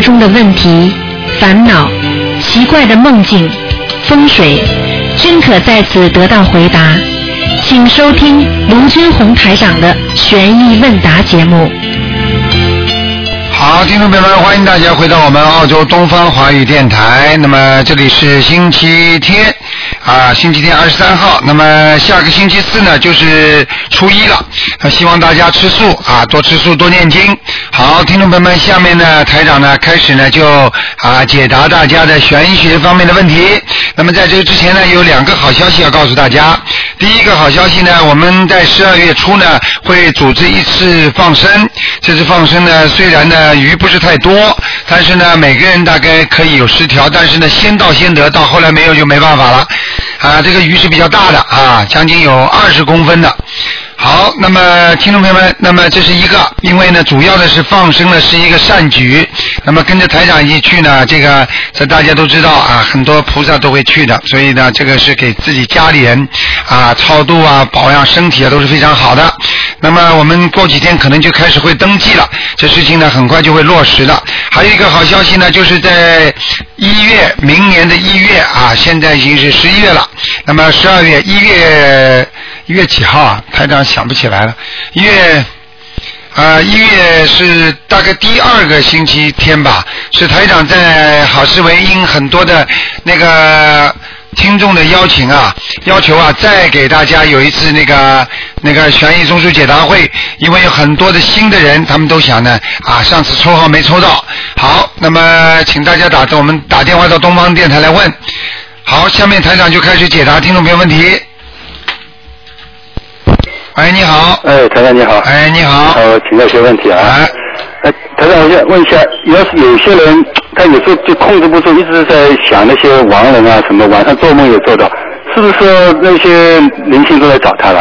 中的问题、烦恼、奇怪的梦境、风水，均可在此得到回答。请收听卢军红台长的悬疑问答节目。好，听众朋友们，欢迎大家回到我们澳洲东方华语电台。那么这里是星期天啊，星期天二十三号。那么下个星期四呢，就是初一了。那希望大家吃素啊，多吃素，多念经。好，听众朋友们，下面呢，台长呢开始呢就啊解答大家的玄学方面的问题。那么在这个之前呢，有两个好消息要告诉大家。第一个好消息呢，我们在十二月初呢会组织一次放生。这次放生呢，虽然呢鱼不是太多，但是呢每个人大概可以有十条，但是呢先到先得，到后来没有就没办法了。啊，这个鱼是比较大的啊，将近有二十公分的。好，那么听众朋友们，那么这是一个，因为呢，主要的是放生呢是一个善举，那么跟着台长一起去呢，这个这大家都知道啊，很多菩萨都会去的，所以呢，这个是给自己家里人啊超度啊、保养身体啊都是非常好的。那么我们过几天可能就开始会登记了，这事情呢很快就会落实的。还有一个好消息呢，就是在一月，明年的一月啊，现在已经是十一月了，那么十二月、一月。一月几号啊？台长想不起来了。一月啊，一月是大概第二个星期天吧。是台长在好思维因很多的那个听众的邀请啊，要求啊，再给大家有一次那个那个悬疑综述解答会。因为有很多的新的人，他们都想呢啊，上次抽号没抽到。好，那么请大家打我们打电话到东方电台来问。好，下面台长就开始解答听众朋友问题。喂，你好。哎，台长你好。哎，你好。呃，请教一些问题啊。哎。哎，台长，我想问一下，要是有些人他有时候就控制不住，一直在想那些亡人啊什么，晚上做梦也做到，是不是说那些灵性都来找他了？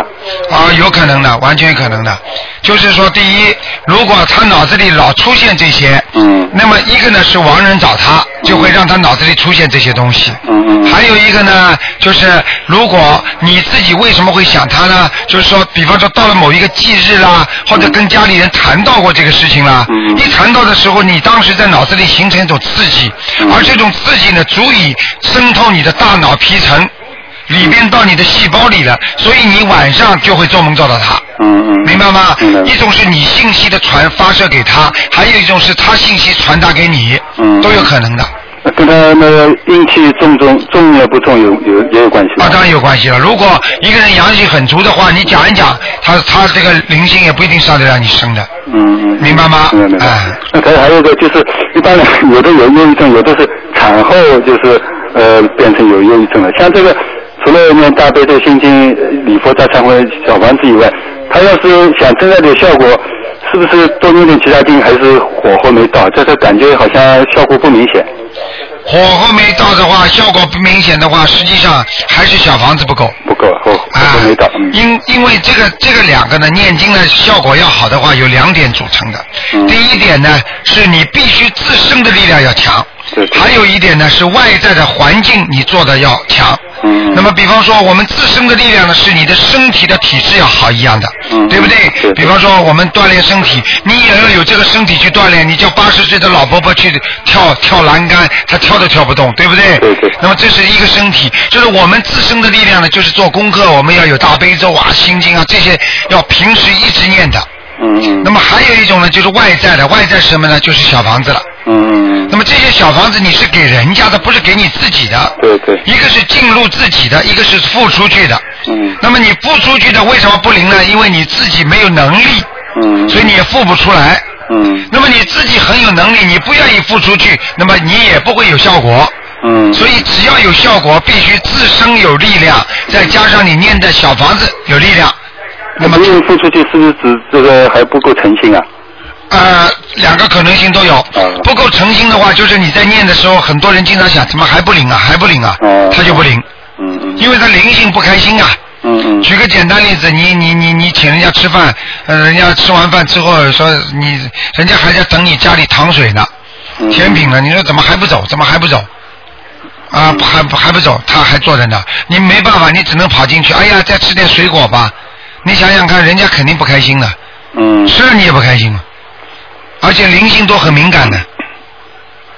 啊，有可能的，完全可能的。就是说，第一，如果他脑子里老出现这些，嗯，那么一个呢是亡人找他，就会让他脑子里出现这些东西。嗯嗯。还有一个呢，就是如果你自己为什么会想他呢？就是说，比方说到了某一个忌日啦，或者跟家里人谈到过这个事情啦，嗯一谈到的时候，你当时在脑子里形成一种刺激，而这种刺激呢，足以渗透你的大脑皮层。里边到你的细胞里了，所以你晚上就会做梦做到他。嗯嗯。明白吗？一种是你信息的传发射给他，还有一种是他信息传达给你，嗯都有可能的。跟他那个阴气重重重也不重有有也有关系吗啊，当然有关系了。如果一个人阳气很足的话，你讲一讲，他他这个灵性也不一定上得了你生的，嗯嗯。明白吗？明白明白哎。那还还有一个就是，一般人有的有忧郁症，有的是产后就是呃变成有忧郁症了。像这个除了念大悲咒、心经、呃礼佛大忏悔小房子以外，他要是想增加点效果，是不是多念点其他经，还是火候没到？这个感觉好像效果不明显。火候没到的话，效果不明显的话，实际上还是小房子不够。不够，火候没到。嗯，因因为这个这个两个呢，念经呢效果要好的话，有两点组成的。嗯第一点呢，是你必须自身的力量要强。还有一点呢，是外在的环境你做的要强。嗯那么，比方说，我们自身的力量呢，是你的身体的体质要好一样的，嗯对不对？比方说，我们锻炼身体，你也要有这个身体去锻炼。你叫八十岁的老婆婆去跳跳栏杆，她跳都跳不动，对不对？对对那么这是一个身体，就是我们自身的力量呢，就是做功课，我们要有大悲咒啊、心经啊这些，要平时一直念的。那么还有一种呢，就是外在的，外在是什么呢？就是小房子了。些小房子你是给人家的，不是给你自己的。对对一个是进入自己的，一个是付出去的。嗯那么你付出去的为什么不灵呢？因为你自己没有能力，嗯。所以你也付不出来。嗯那么你自己很有能力，你不愿意付出去，那么你也不会有效果。嗯。所以只要有效果，必须自身有力量，再加上你念的小房子有力量。那么不用付出去，是不是指这个还不够诚信啊？呃，两个可能性都有。不够诚心的话，就是你在念的时候，很多人经常想，怎么还不灵啊，还不灵啊，哦他就不灵，嗯嗯。因为他灵性不开心啊。嗯嗯。举个简单例子，你你你你请人家吃饭，呃，人家吃完饭之后说你，人家还在等你家里糖水呢，嗯。甜品呢，你说怎么还不走？怎么还不走？啊，还不还不走，他还坐在那，你没办法，你只能跑进去。哎呀，再吃点水果吧。你想想看，人家肯定不开心的，嗯。吃了你也不开心，而且灵性都很敏感的。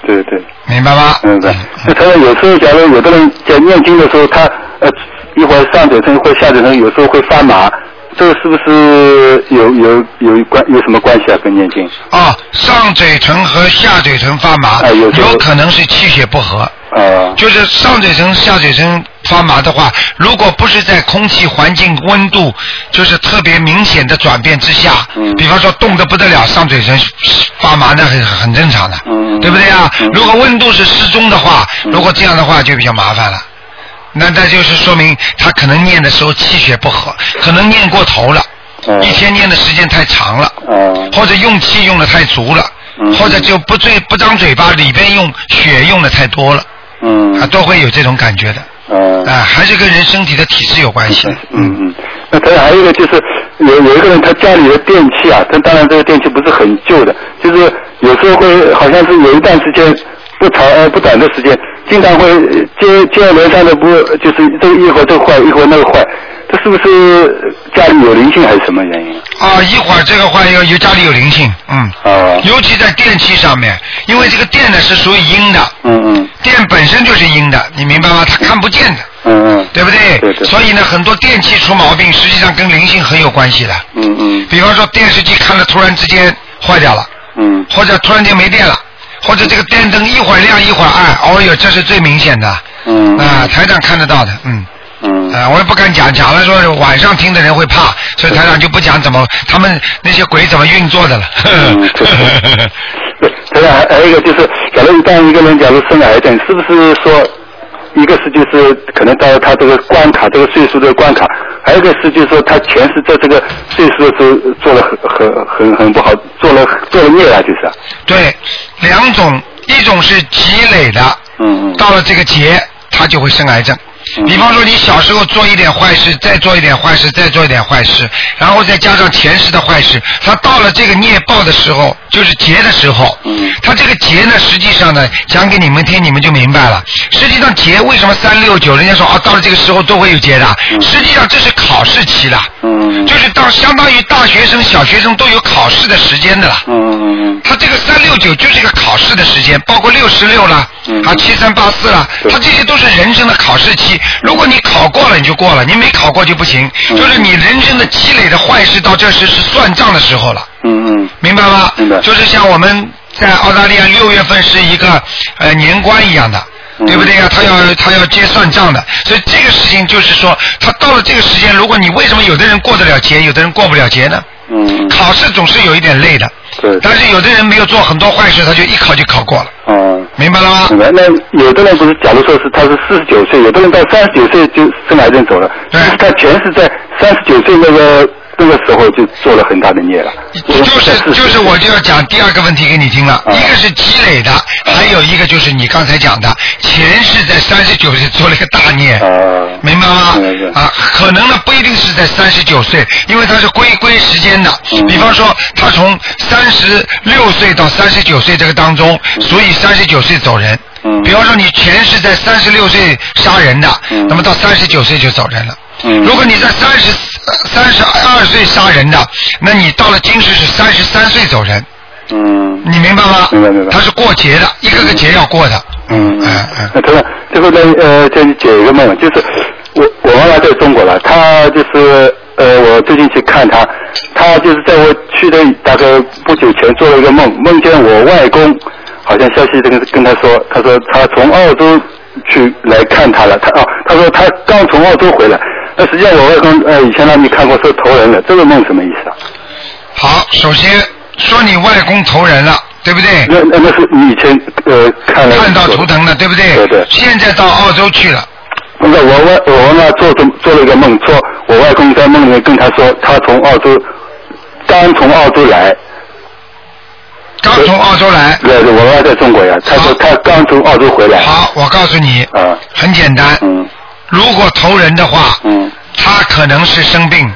对对，明白吗？明白。那他有时候，假如有的人在念经的时候，他呃一会儿上嘴唇或下嘴唇，有时候会发麻，这个是不是有有有关有什么关系啊？跟念经？哦，上嘴唇和下嘴唇发麻，哎有有可能是气血不和。啊。就是上嘴唇、下嘴唇发麻的话，如果不是在空气环境温度就是特别明显的转变之下，嗯。比方说冻得不得了，上嘴唇发麻，那很很正常的，嗯。对不对啊？嗯。如果温度是适中的话，嗯。如果这样的话就比较麻烦了。那那就是说明他可能念的时候气血不和，可能念过头了，嗯一天念的时间太长了，嗯或者用气用的太足了，嗯。或者就不嘴不张嘴巴，里边用血用的太多了。嗯。啊，都会有这种感觉的，啊。啊，还是跟人身体的体质有关系。嗯嗯，那当然还有一个就是有有一个人他家里的电器啊，他当然这个电器不是很旧的，就是有时候会好像是有一段时间不长呃不短的时间，经常会接接二连三的不就是这个一会儿这个坏一会儿那个坏，这是不是家里有灵性还是什么原因？啊，一会儿这个话要有家里有灵性，嗯，啊尤其在电器上面，因为这个电呢是属于阴的，嗯嗯电本身就是阴的，你明白吗？它看不见的，嗯嗯对不对？对对所以呢，很多电器出毛病，实际上跟灵性很有关系的。嗯嗯比方说电视机看了突然之间坏掉了，嗯或者突然间没电了，或者这个电灯一会儿亮一会儿暗，哦哟，这是最明显的。嗯啊，台长看得到的，嗯。嗯啊，我也不敢讲，讲了说晚上听的人会怕，所以台长就不讲怎么他们那些鬼怎么运作的了。嗯对，这样还还有一个就是，假如当一个人假如生癌症，是不是说，一个是就是可能到了他这个关卡，这个岁数的关卡，还有一个是就是说他前世在这个岁数的时候做了很很很很不好，做了做了孽啊，就是啊，对，两种，一种是积累的，嗯嗯到了这个劫，他就会生癌症。嗯比方说，你小时候做一点坏事，再做一点坏事，再做一点坏事，然后再加上前世的坏事，他到了这个孽报的时候，就是劫的时候，嗯。他这个劫呢，实际上呢，讲给你们听，你们就明白了。实际上劫为什么三六九，人家说啊，到了这个时候都会有劫的，嗯实际上这是考试期了，嗯就是到相当于大学生、小学生都有考试的时间的了。嗯嗯嗯他这个三六九就是一个考试的时间，包括六十六了，嗯啊七三八四了，他这些都是人生的考试期。如果你考过了，你就过了；你没考过就不行。嗯就是你人生的积累的坏事到这时是算账的时候了，嗯嗯明白吗？明白就是像我们在澳大利亚六月份是一个呃年关一样的。嗯对不对呀？他要他要接算账的，所以这个事情就是说，他到了这个时间，如果你为什么有的人过得了节，有的人过不了节呢？嗯嗯，考试总是有一点累的，对，但是有的人没有做很多坏事，他就一考就考过了，嗯。明白了吗明？白。那有的人不是，假如说是他是四十九岁，有的人到三十九岁就生癌症走了，他全是在三十九岁那个那个时候就做了很大的孽了。就是就是我就要讲第二个问题给你听了，啊一个是积累的，还有一个就是你刚才讲的，前世在三十九岁做了一个大孽，啊，明白吗？啊，可能呢不一定是在三十九岁，因为它是归归时间的。嗯比方说，他从三十六岁到三十九岁这个当中，所以三十九岁走人。嗯比方说，你前世在三十六岁杀人的，嗯那么到三十九岁就走人了。嗯如果你在三十 三十二岁杀人的，那你到了今世是三十三岁走人，嗯你明白吗？明白明白他是过节的，一个个节要过的。嗯嗯嗯那同样，最后呢，呃，再解一个梦，就是我我妈妈在中国了，她就是呃，我最近去看她，她就是在我去的大概不久前做了一个梦，梦见我外公，好像消息这个跟她说，她说她从澳洲去来看她了，她哦，她说她刚从澳洲回来，那实际上我外公呃以前让你看过说投人了，这个梦什么意思啊？好，首先说你外公投人了，对不对？那那那是你以前呃看了看到图腾了，对不对？对对现在到澳洲去了，不是我外我妈妈做做做了一个梦，说我外公在梦里面跟他说，他从澳洲刚从澳洲来，刚从澳洲来。对对，我妈妈在中国呀，他说他刚从澳洲回来。好，我告诉你，啊，很简单，嗯如果投人的话，嗯。他可能是生病，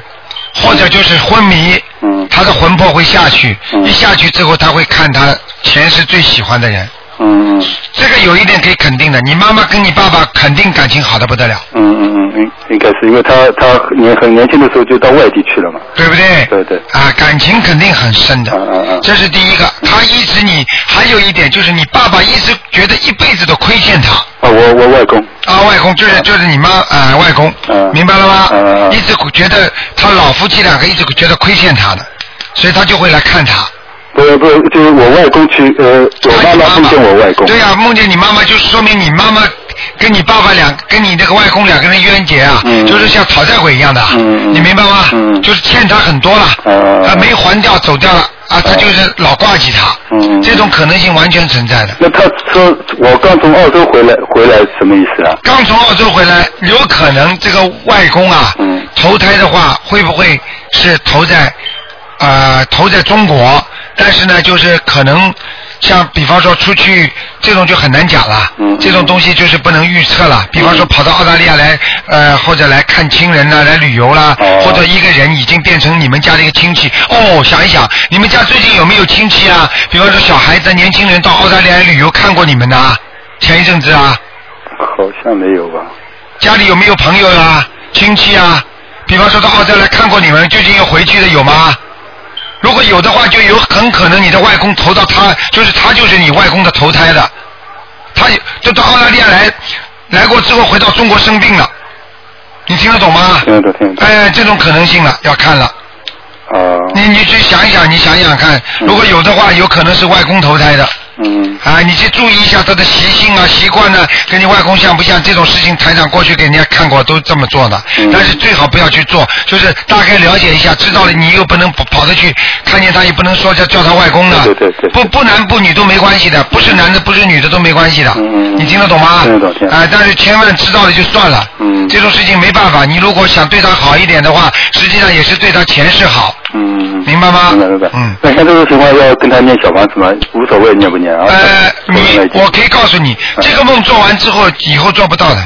或者就是昏迷，嗯。他的魂魄会下去，嗯。一下去之后他会看他前世最喜欢的人，嗯嗯这个有一点可以肯定的，你妈妈跟你爸爸肯定感情好的不得了，嗯嗯嗯，应应该是因为他他年很年轻的时候就到外地去了嘛。对不对？对对啊，感情肯定很深的。嗯嗯嗯这是第一个，他一直你还有一点就是你爸爸一直觉得一辈子都亏欠他。啊，我我外公。啊，外公就是就是你妈啊、外公，嗯明白了吗？一直觉得他老夫妻两个一直觉得亏欠他的，所以他就会来看他。不不，就是我外公去，呃，我妈妈梦见我外公。对呀、梦见你妈妈，就是说明你妈妈跟你爸爸两，跟你那个外公两个人冤结啊，嗯就是像讨债鬼一样的，你明白吗？嗯就是欠他很多了，嗯他没还掉走掉了啊，他就是老挂记他，嗯这种可能性完全存在的。那他说我刚从澳洲回来，回来什么意思啊？刚从澳洲回来，有可能这个外公啊，嗯投胎的话，会不会是投在呃投在中国？但是呢，就是可能像比方说出去这种就很难讲了，嗯这种东西就是不能预测了。比方说跑到澳大利亚来，呃，或者来看亲人呐、来旅游啦，哦或者一个人已经变成你们家的一个亲戚。哦，想一想，你们家最近有没有亲戚啊？比方说小孩子、年轻人到澳大利亚旅游看过你们的？前一阵子啊。好像没有吧？家里有没有朋友啊、亲戚啊？比方说到澳洲来看过你们，最近又回去的有吗？如果有的话，就有很可能你的外公投到他，就是他就是你外公的投胎的。他就到澳大利亚来，来过之后回到中国生病了，你听得懂吗？听得懂，听得懂。哎，这种可能性了，要看了。啊，你你去想一想，你想一想看，嗯如果有的话，有可能是外公投胎的。嗯啊，你去注意一下他的习性啊、习惯呢，跟你外公像不像？这种事情台长过去给人家看过，都这么做的。嗯但是最好不要去做，就是大概了解一下，知道了你又不能跑跑着去看见他，也不能说叫叫他外公的。对对对不不男不女都没关系的，不是男的不是女的都没关系的。嗯嗯嗯你听得懂吗？听得懂啊，但是千万知道了就算了。嗯这种事情没办法，你如果想对他好一点的话，实际上也是对他前世好。嗯。明白吗明白明白。嗯那像这种情况要跟他念小房子吗？无所谓念不念啊？呃，你我可以告诉你，这个梦做完之后，以后做不到的。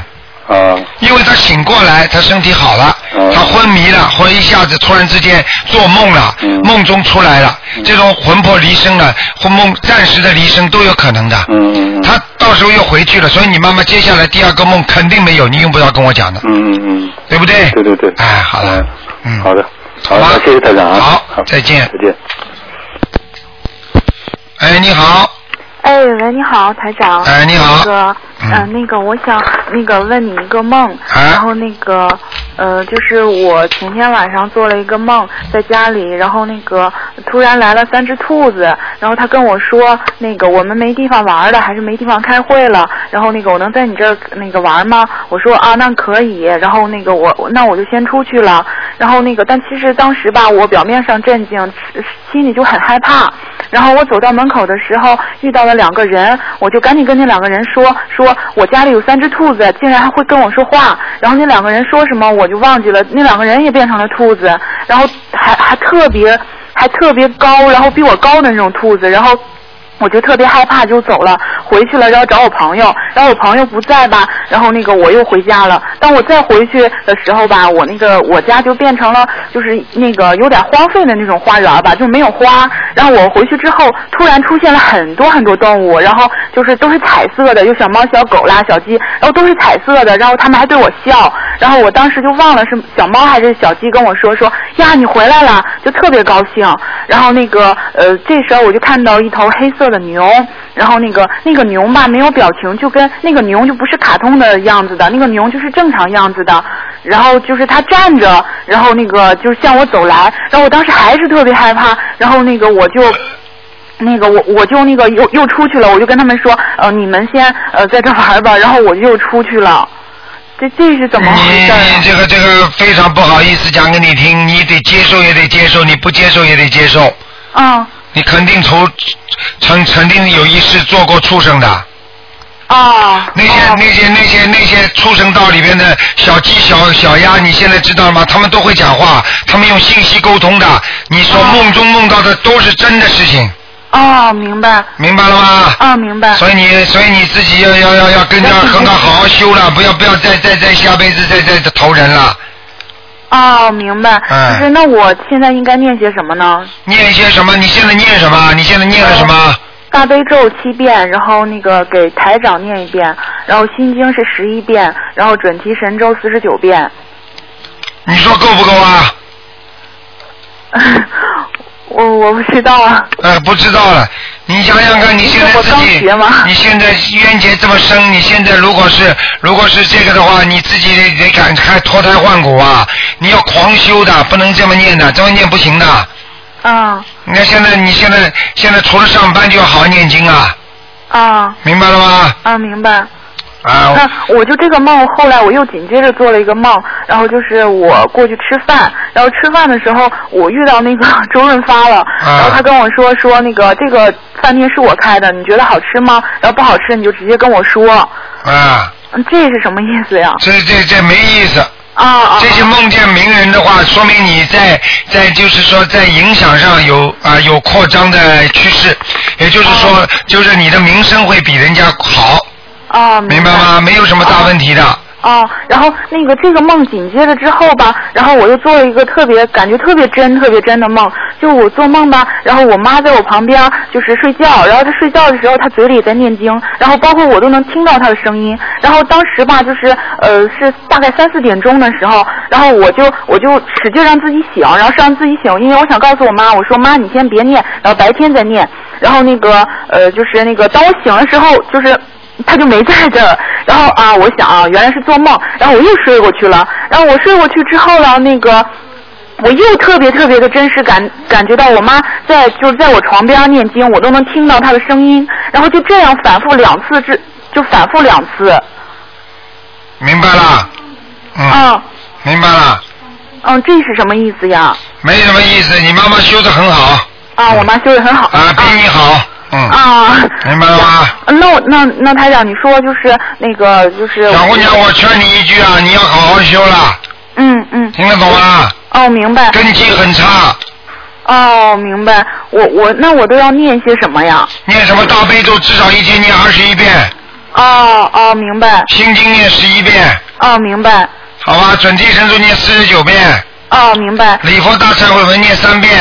啊因为他醒过来，他身体好了，嗯他昏迷了，或者一下子突然之间做梦了，嗯梦中出来了，这种魂魄离身了，或梦暂时的离身都有可能的。嗯他到时候又回去了，所以你妈妈接下来第二个梦肯定没有，你用不着跟我讲的，嗯嗯嗯。对不对？对对对。哎，好了，嗯，好的。好好吧，谢谢台长啊。好再见再见。哎，你好，哎，喂，你好，台长。哎你好。那个，嗯。呃，那个，我想那个问你一个梦，啊。然后那个，呃，就是我前天晚上做了一个梦，在家里，然后那个突然来了三只兔子，然后他跟我说，那个我们没地方玩了，还是没地方开会了，然后那个我能在你这儿那个玩吗？我说啊，那可以，然后那个我那我就先出去了，然后那个，但其实当时吧，我表面上镇静，心里就很害怕。然后我走到门口的时候，遇到了两个人，我就赶紧跟那两个人说，说我家里有三只兔子，竟然还会跟我说话。然后那两个人说什么我就忘记了，那两个人也变成了兔子，然后还还特别还特别高，然后比我高的那种兔子，然后。我就特别害怕，就走了，回去了，然后找我朋友，然后我朋友不在吧，然后那个我又回家了。当我再回去的时候吧，我那个我家就变成了就是那个有点荒废的那种花园吧，就没有花。然后我回去之后，突然出现了很多很多动物，然后就是都是彩色的，有小猫、小狗啦、小鸡，然后都是彩色的，然后他们还对我笑。然后我当时就忘了是小猫还是小鸡跟我说说呀你回来了，就特别高兴。然后那个呃这时候我就看到一头黑色的牛，然后那个那个牛吧没有表情，就跟那个牛就不是卡通的样子的，那个牛就是正常样子的。然后就是它站着，然后那个就是向我走来，然后我当时还是特别害怕，然后那个我就。那个我我就那个又又出去了，我就跟他们说，呃，你们先呃在这玩吧，然后我就又出去了。这这是怎么回你事？你这个这个非常不好意思讲给你听，你得接受也得接受，你不接受也得接受。嗯你肯定从曾曾经有一世做过畜生的，啊，那些、哦那些那些那些畜生道里边的小鸡小小鸭，你现在知道吗？他们都会讲话，他们用信息沟通的。你所哦梦中梦到的都是真的事情，哦，明白，明白了吗？哦，明白，所以你所以你自己要要要要跟着跟他好好修了，不要不要再再再下辈子再再投人了。哦，明白。嗯就是那我现在应该念些什么呢？念些什么？你现在念什么？你现在念了什么？大悲咒七遍，然后那个给台长念一遍，然后心经是十一遍，然后准提神咒四十九遍。你说够不够啊？我我不知道啊。呃，不知道了。你想想看，你现在自己，你现在冤结这么深，你现在如果是如果是这个的话，你自己得得赶快脱胎换骨啊！你要狂修的，不能这么念的，这么念不行的。啊你看现在你现在现在除了上班就要好好念经啊，啊明白了吗？啊！明白。啊，那我就这个梦，后来我又紧接着做了一个梦，然后就是我过去吃饭，然后吃饭的时候我遇到那个 周润发了，然后他跟我说说那个这个饭店是我开的，你觉得好吃吗？然后不好吃你就直接跟我说，啊，嗯，这是什么意思呀？这这这没意思。啊啊！这些梦见名人的话，说明你在在就是说在影响上有啊、有扩张的趋势，也就是说，就是你的名声会比人家好，啊，明白吗？没有什么大问题的。哦，然后那个这个梦紧接着之后吧，然后我又做了一个特别感觉特别真、特别真的梦，就我做梦吧，然后我妈在我旁边就是睡觉，然后她睡觉的时候她嘴里在念经，然后包括我都能听到她的声音，然后当时吧就是呃是大概三四点钟的时候，然后我就我就使劲让自己醒，然后是让自己醒，因为我想告诉我妈，我说妈你先别念，然后白天再念，然后那个呃就是那个当我醒的时候就是。他就没在这儿，然后啊，我想啊，原来是做梦，然后我又睡过去了，然后我睡过去之后呢，那个我又特别特别的真实感感觉到我妈在就是在我床边念经，我都能听到她的声音，然后就这样反复两次之就反复两次，明白了？嗯，啊。明白了，嗯，这是什么意思呀？没什么意思。你妈妈修的很好。啊，我妈修的很好。啊，比你好。嗯，啊。明白了吗？那我那那台长，你说就是那个就是小姑娘，我劝你一句啊，你要好好修了，嗯嗯听得懂吗？哦明白根基很差，哦明白，我我那我都要念些什么呀？念什么大悲咒至少一天念二十一遍，哦哦，明白。心经念十一遍，哦，明白。好吧？准提神咒念四十九遍，哦，明白。礼佛大忏悔文念三遍，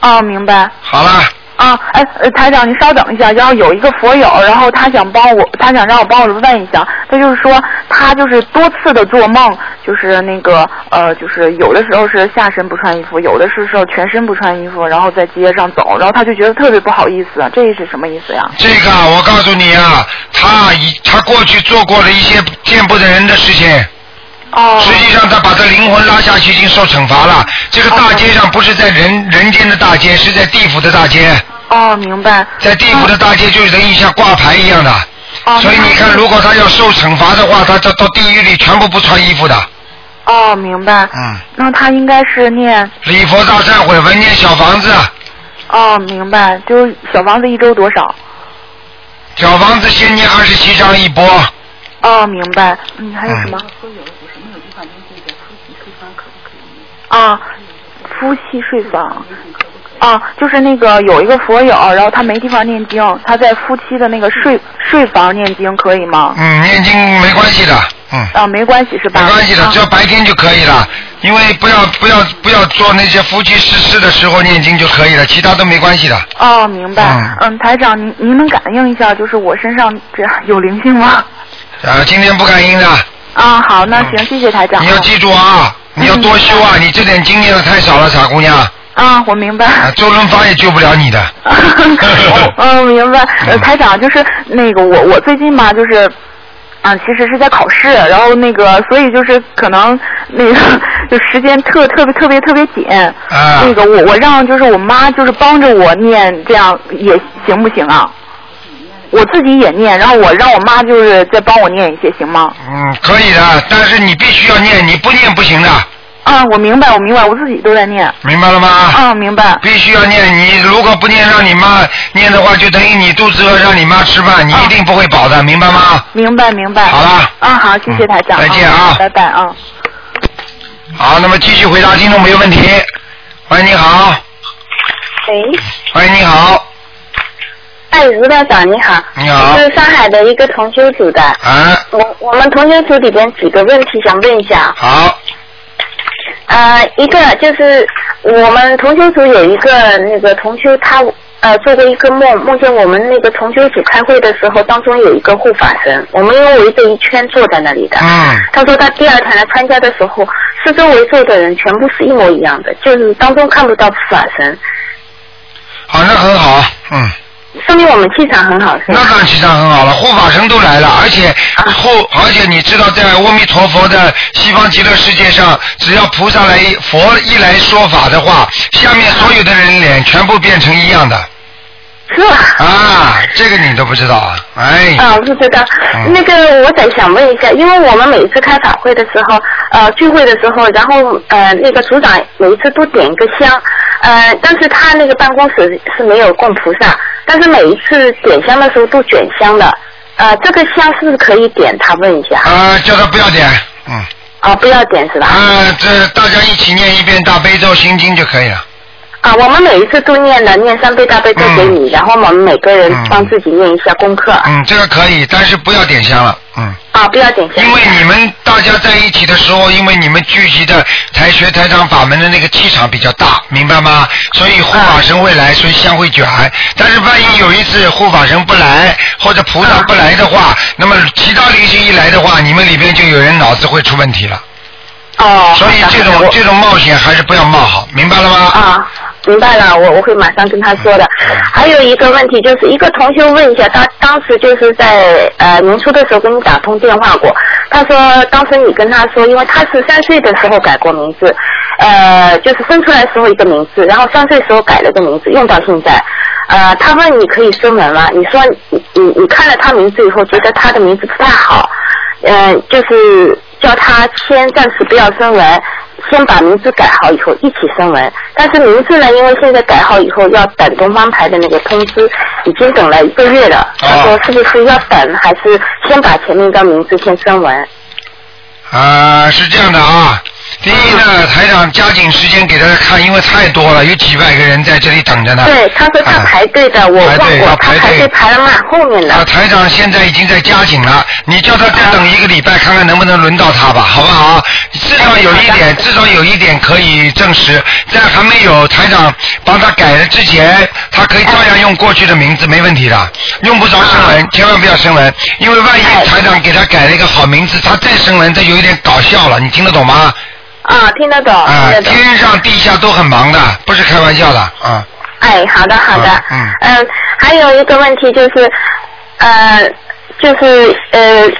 哦，明白。好了。啊，哎，台长，您稍等一下，然后有一个佛友，然后他想帮我，他想让我帮我问一下，他就是说他就是多次的做梦，就是那个呃，就是有的时候是下身不穿衣服，有的是时候全身不穿衣服，然后在街上走，然后他就觉得特别不好意思，这是什么意思呀？这个我告诉你啊，他以他过去做过了一些见不得人的事情。哦。实际上他把他灵魂拉下去，已经受惩罚了。这个大街上不是在人人间的大街，是在地府的大街。哦，明白。在地府的大街就等于像挂牌一样的。哦。所以你看，如果他要受惩罚的话，他到到地狱里全部不穿衣服的。哦，明白。嗯。那他应该是念礼佛大忏悔文念小房子，哦，明白，就是小房子一周多少？小房子先念二十七章一波。哦，明白。嗯，还有什么？啊，夫妻睡房。啊，就是那个有一个佛友，然后他没地方念经，他在夫妻的那个睡睡房念经，可以吗？嗯，念经没关系的，嗯。啊，没关系是吧？没关系的，啊只要白天就可以了。因为不要不要不要做那些夫妻失事的时候念经就可以了，其他都没关系的。哦，明白。嗯，台长，您您能感应一下，就是我身上这有灵性吗？啊，今天不感应的，啊，好，那行，谢谢台长。你要记住啊，你要多修啊，你这点经验的太少了，傻姑娘。啊，我明白。啊，周润发也救不了你的。嗯，明白。呃，台长，就是那个我我最近嘛，就是。啊，其实是在考试，然后那个，所以就是可能那个 就时间特特别特别特别紧。啊。那个我我让就是我妈就是帮着我念，这样也行不行啊？我自己也念，然后我让我妈就是再帮我念一些，行吗？嗯，可以的，但是你必须要念，你不念不行的，啊，我明白，我明白，我自己都在念。明白了吗？啊，明白。必须要念，你如果不念，让你妈念的话，就等于你肚子饿，让你妈吃饭，你一定不会饱的，明白吗？明白明白。好了。啊，好，谢谢台长。再见啊拜拜啊。好，那么继续回答听众朋友问题。喂，你好。喂，喂，你好。哎，卢道长你好。你好我是上海的一个同修组的。啊。我我们同修组里边几个问题想问一下。好。呃，一个就是我们同修组有一个那个同修，他呃做过一个梦，梦见我们那个同修组开会的时候，当中有一个护法神，我们因为围着一圈坐在那里的。嗯他说他第二天来参加的时候，四周围坐的人全部是一模一样的，就是当中看不到护法神，好，像很好，嗯。说明我们气场很好，是吧？那当然气场很好了，护法神都来了，而且啊护，而且你知道，在阿弥陀佛的西方极乐世界上，只要菩萨来佛一来说法的话，下面所有的人脸全部变成一样的是吧？啊，这个你都不知道啊，哎，啊，不知道。嗯那个，我再想问一下，因为我们每一次开法会的时候，呃，聚会的时候，然后呃，那个组长每一次都点一个香，呃，但是他那个办公室是没有供菩萨，但是每一次点香的时候都卷香的，呃，这个香是不是可以点？他问一下。啊，叫他不要点，嗯，啊，不要点是吧？啊，这大家一起念一遍大悲咒心经就可以了，啊，我们每一次都念的，念三倍大悲咒给你，然后我们每个人嗯帮自己念一下功课。嗯，这个可以，但是不要点香了，嗯。啊，不要点香。因为你们大家在一起的时候，因为你们聚集的台学台长法门的那个气场比较大，明白吗？所以护法神会来，所以香会卷。但是万一有一次护法神不来，或者菩萨不来的话，那么其他灵性一来的话，你们里边就有人脑子会出问题了。哦。所以这种这种冒险还是不要冒好，明白了吗？啊，明白了，我我会马上跟他说的。还有一个问题，就是一个同学问一下，他当时就是在呃年初的时候跟你打通电话过，他说当时你跟他说，因为他是三岁的时候改过名字，呃，就是生出来时候一个名字，然后三岁时候改了个名字，用到现在。呃，他问你可以升文吗？你说你你你看了他名字以后，觉得他的名字不太好，嗯、就是叫他先暂时不要升文，先把名字改好以后一起升文。但是名字呢，因为现在改好以后要等东方牌的那个通知，已经等了一个月了。他说是不是要等，还是先把前面一张名字先升文？啊，是这样的啊。第一呢，台长加紧时间给大家看，因为太多了，有几百个人在这里等着呢。对，他说他啊排队的，我排队问过，要排队他排队排了蛮后面的。啊，台长现在已经在加紧了，你叫他再等一个礼拜，看看能不能轮到他吧，好不好？至少有一点，至少有一点可以证实，在还没有台长帮他改了之前，他可以照样用过去的名字，没问题的，用不着声纹，千万不要声纹，因为万一台长给他改了一个好名字，他再声纹，这有一点搞笑了，你听得懂吗？啊，听得懂，啊听得，懂。天上地下都很忙的，不是开玩笑的啊。哎，好的好的，嗯嗯还有一个问题就是，呃，就是呃。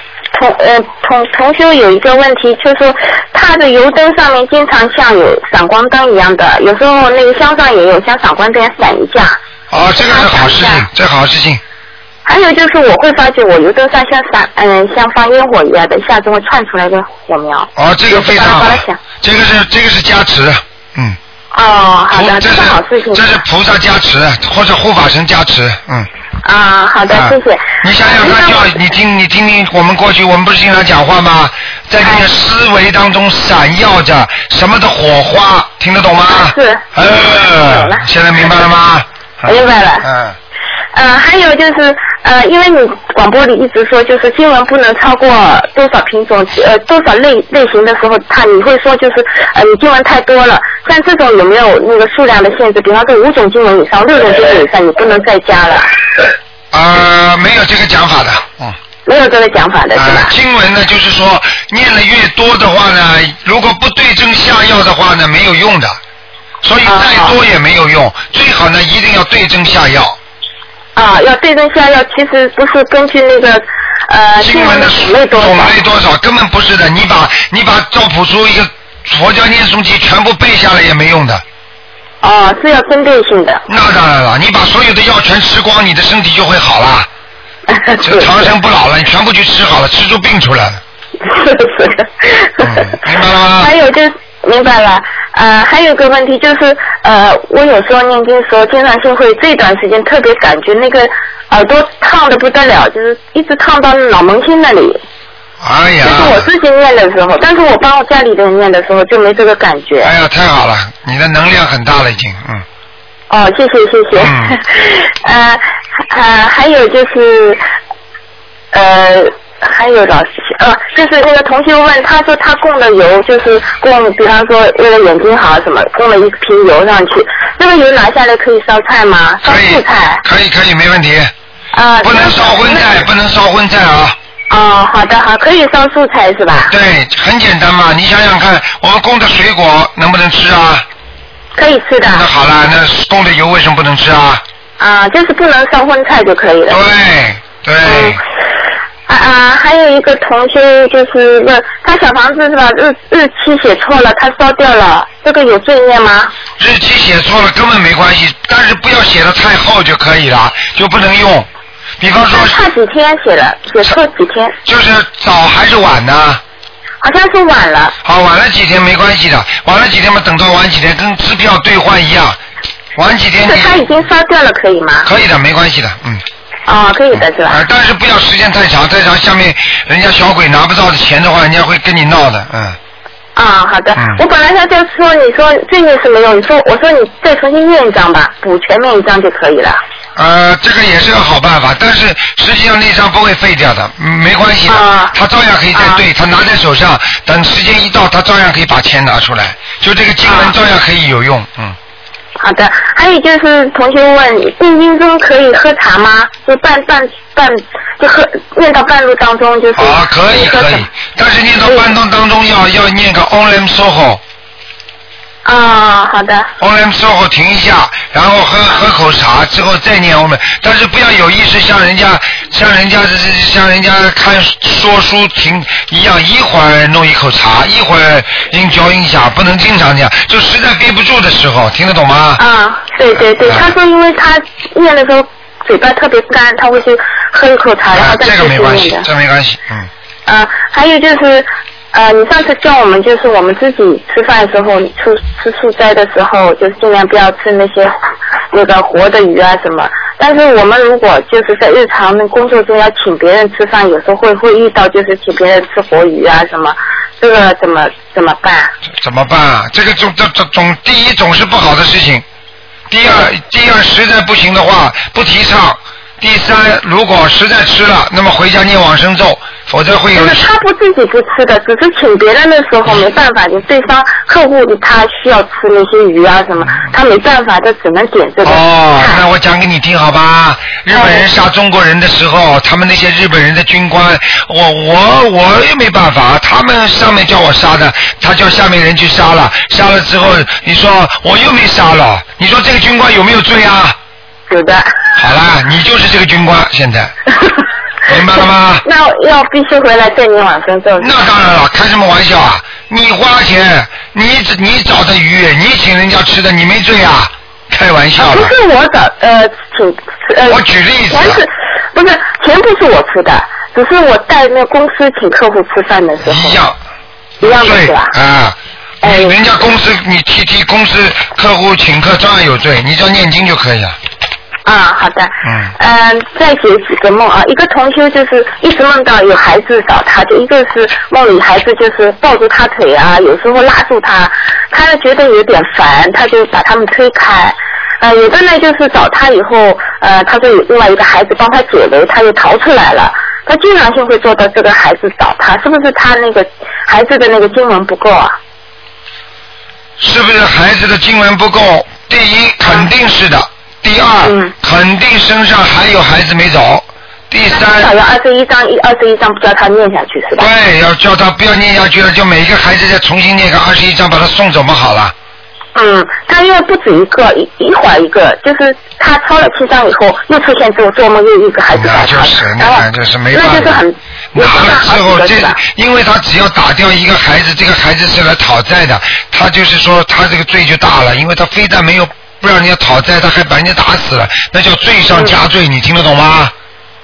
同呃同同修有一个问题，就是说他的油灯上面经常像有闪光灯一样的，有时候那个香上也有像闪光灯闪一下。哦，这个是好事情，这好事情。还有就是我会发觉我油灯上像闪嗯、像放烟火一样的，一下子会窜出来的火苗。哦，这个非常好这个是这个是加持，嗯。哦，好的，这这是好事情。这是菩萨加持，或者护法神加持，嗯。啊，好的，啊谢谢。你想想看，那我就你听你听听，我们过去我们不是经常讲话吗？在你的思维当中闪耀着什么的火花，听得懂吗？是呃现在明白了吗？明白了嗯。呃，还有就是呃，因为你广播里一直说，就是经文不能超过多少品种，呃，多少类类型的时候，他你会说就是呃，你经文太多了。像这种有没有那个数量的限制？比方说五种经文以上、六种经文以上，你不能再加了，啊，没有这个讲法的，嗯。没有这个讲法的是啊吧？，经文呢，就是说念的越多的话呢，如果不对症下药的话呢，没有用的，所以啊再多也没有用，最好呢一定要对症下药。啊，要对症下药，其实不是根据那个呃经文的种类多少种类多少根本不是的，你把你把赵朴初一个佛教念诵经全部背下来也没用的。哦，是要针对性的。那当然了，你把所有的药全吃光，你的身体就会好了，这长生不老了，你全部去吃好了，吃出病出来了。嗯明白了吗还有就是明白了，呃，还有个问题就是，呃，我有时候念经的时候，经常性会这段时间特别感觉那个耳朵烫的不得了，就是一直烫到脑门心那里。哎呀就，是我自己念的时候，但是我帮我家里的人念的时候就没这个感觉。哎呀，太好了，你的能量很大了已经，嗯。哦，谢谢谢谢。嗯 呃呃，还有就是，呃，还有老师呃，就是那个同学问，他说他供的油就是供，比方说为了眼睛好什么，供了一瓶油上去，这个油拿下来可以烧菜吗？烧素菜？，可以，可以，没问题。啊、不能烧荤菜，不能烧荤菜啊。哦，好的好，可以烧素菜是吧？对，很简单嘛，你想想看，我们供的水果能不能吃啊？可以吃的。那好了，那供的油为什么不能吃啊？啊，就是不能烧荤菜就可以了。对对，嗯啊啊，还有一个同学就是问他小房子是吧？日日期写错了，他烧掉了，这个有罪孽吗？日期写错了根本没关系，但是不要写的太厚就可以了，就不能用。比方说，差几天写了，写错几天，就是早还是晚呢？好像是晚了。好，晚了几天没关系的，晚了几天嘛，等到晚几天跟支票兑换一样，晚几天是他已经烧掉了，可以吗？可以的，没关系的，嗯。哦，可以的是吧？啊，但是不要时间太长，太长下面人家小鬼拿不到的钱的话，人家会跟你闹的，嗯。啊，好的。嗯我本来他就说，你说这个是没有，你说我说你再重新念一张吧，补全面一张就可以了。呃，这个也是个好办法，但是实际上那张不会废掉的，嗯没关系的，啊他照样可以再对，他拿在手上，等时间一到，他照样可以把钱拿出来，就这个经文啊照样可以有用，嗯。好的，还有就是同学问，定经中可以喝茶吗？就半半半，就喝念到半路当中就是。啊，可以可以，但是念到半路当中要要念个 Om Soho。啊，好的。Om Soho 停一下，然后喝喝口茶之后再念我们但是不要有意识像人家像人家像人家看说书停一样，一会儿弄一口茶，一会儿应嚼应下，不能经常这样，就实在憋不住的时候，听得懂吗？啊，对对对，啊他说因为他念的时候嘴巴特别干，他会去喝一口茶，然后啊，这个没关系。这没关系，嗯。啊，还有就是，呃，你上次教我们，就是我们自己吃饭的时候，吃吃素斋的时候，就是尽量不要吃那些 那个活的鱼啊什么。但是我们如果就是在日常的工作中要请别人吃饭，有时候会会遇到就是请别人吃活鱼啊什么，这个怎么怎么办？怎么办啊？这个总总总总，第一总是不好的事情，第二第二实在不行的话不提倡，第三如果实在吃了，那么回家念往生咒，否则会有就是他不自己不吃的，只是请别人的时候没办法，就对方客户他需要吃那些鱼啊什么，他没办法，他只能点这个哦，那我讲给你听好吧？日本人杀中国人的时候，他们那些日本人的军官，我我我也没办法，他们上面叫我杀的，他叫下面人去杀了，杀了之后，你说我又没杀了，你说这个军官有没有罪啊？有的。好啦，你就是这个军官，现在 明白了吗？那要必须回来对你往生咒。那当然了，开什么玩笑啊？你花钱，你你找的鱼，你请人家吃的，你没罪啊？开玩笑啊不。是我找呃请呃。我举例子啊钱是不是钱不是我出的，只是我带那公司请客户吃饭的时候。一样。一样的是吧？啊。人家公司你替替公司客户请客照样有罪，你只要念经就可以了。啊，好的。嗯嗯，再写几个梦啊。一个同修就是一直梦到有孩子找他，就一个是梦里孩子就是抱住他腿啊，有时候拉住他，他呢觉得有点烦，他就把他们推开。呃，有的呢就是找他以后，呃，他说有另外一个孩子帮他解围，他又逃出来了。他经常性会做到这个孩子找他，是不是他那个孩子的那个经文不够啊？是不是孩子的经文不够？第一，肯定是的；第二，嗯肯定身上还有孩子没走；第至少三，要二十一章，一二十一章不叫他念下去是吧？对，要叫他不要念下去了，就每一个孩子再重新念个二十一章，把他送走嘛，好了。嗯，他因为不止一个，一一会儿一个，就是他抄了七张以后，又出现之后做梦又一个孩子那，就是，那就是没办法。那就是很拿了之后，这？因为他只要打掉一个孩子，这个孩子是来讨债的，他就是说他这个罪就大了，因为他非但没有不让人家讨债，他还把人家打死了，那叫罪上加罪，你听得懂吗？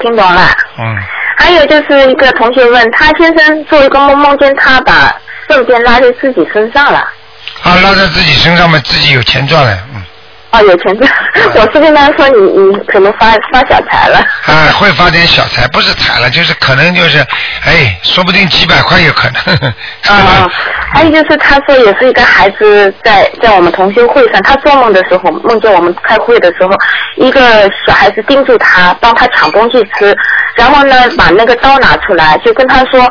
听懂了。嗯，还有就是一个同学问他先生做一个梦，梦见他把粪便拉在自己身上了。啊，拉在自己身上嘛，自己有钱赚了，嗯。哦，有钱赚。我是跟他说你你可能发发小财了。啊，会发点小财，不是财了，就是可能就是，哎，说不定几百块有可能。啊，还有就是他说也是一个孩子在在我们同学会上，他做梦的时候梦见我们开会的时候，一个小孩子盯住他，帮他抢东西吃，然后呢把那个刀拿出来，就跟他说。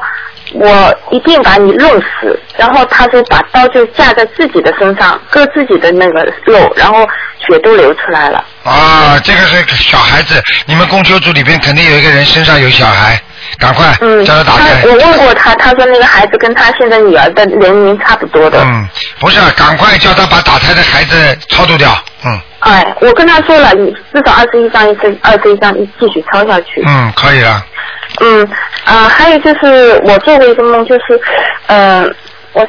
我一定把你弄死，然后他说把刀就架在自己的身上，割自己的那个肉，然后血都流出来了。啊，这个是小孩子，你们供求组里边肯定有一个人身上有小孩，赶快嗯，叫他打开。我问过他，他说那个孩子跟他现在女儿的年龄差不多的。嗯，不是，赶快叫他把打胎的孩子超度掉。嗯哎，我跟他说了，你至少二十一张一次，二十一张一继续抄下去。嗯，可以了。嗯啊、还有就是我做过一个梦，就是嗯、我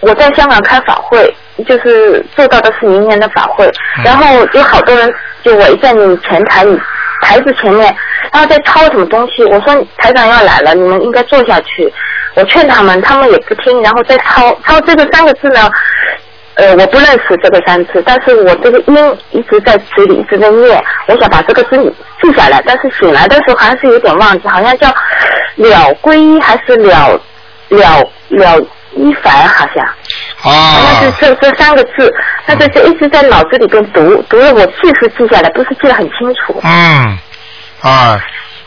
我在香港开法会，就是做到的是明年的法会，嗯然后有好多人就围在你前台你台子前面，然后在抄什么东西。我说台长要来了，你们应该坐下去。我劝他们，他们也不听，然后再抄抄这个三个字呢。呃，我不认识这个三字，但是我这个音一直在嘴里一直在念，我想把这个字记下来，但是醒来的时候还是有点忘记，好像叫了归一还是了了了一凡，好像好像是啊，这这三个字，但是就一直在脑子里边读，读了我记是记下来，不是记得很清楚。嗯，啊，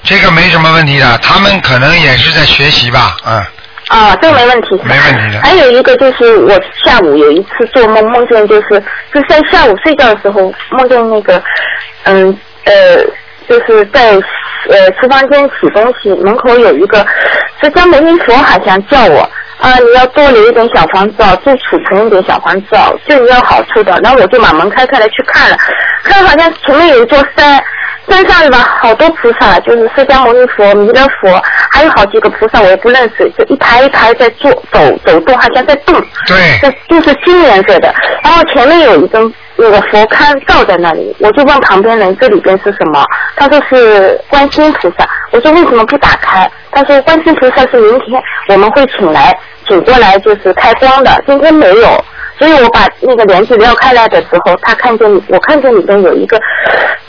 这个没什么问题的，他们可能也是在学习吧，嗯。啊，这个没问题。没问题的还有一个就是我下午有一次做梦，梦见就是就在下午睡觉的时候梦见那个，嗯呃，就是在呃厨房间洗东西，门口有一个释迦牟尼佛好像叫我。啊，你要多留一点小房子哦，多储存一点小房子哦，对你有好处的。然后我就把门开开来去看了，看好像前面有一座山，山上吧好多菩萨，就是释迦牟尼佛、弥勒佛，还有好几个菩萨我也不认识，就一排一排在坐走走动，好像在动。对这就是金颜色的。然后前面有一根那个佛龛罩在那里，我就问旁边人这里边是什么，他说是观世音菩萨。我说为什么不打开？他说观世音菩萨是明天我们会请来，请过来就是开光的，今天没有。所以我把那个帘子撩开来的时候，他看见我看见里边有一个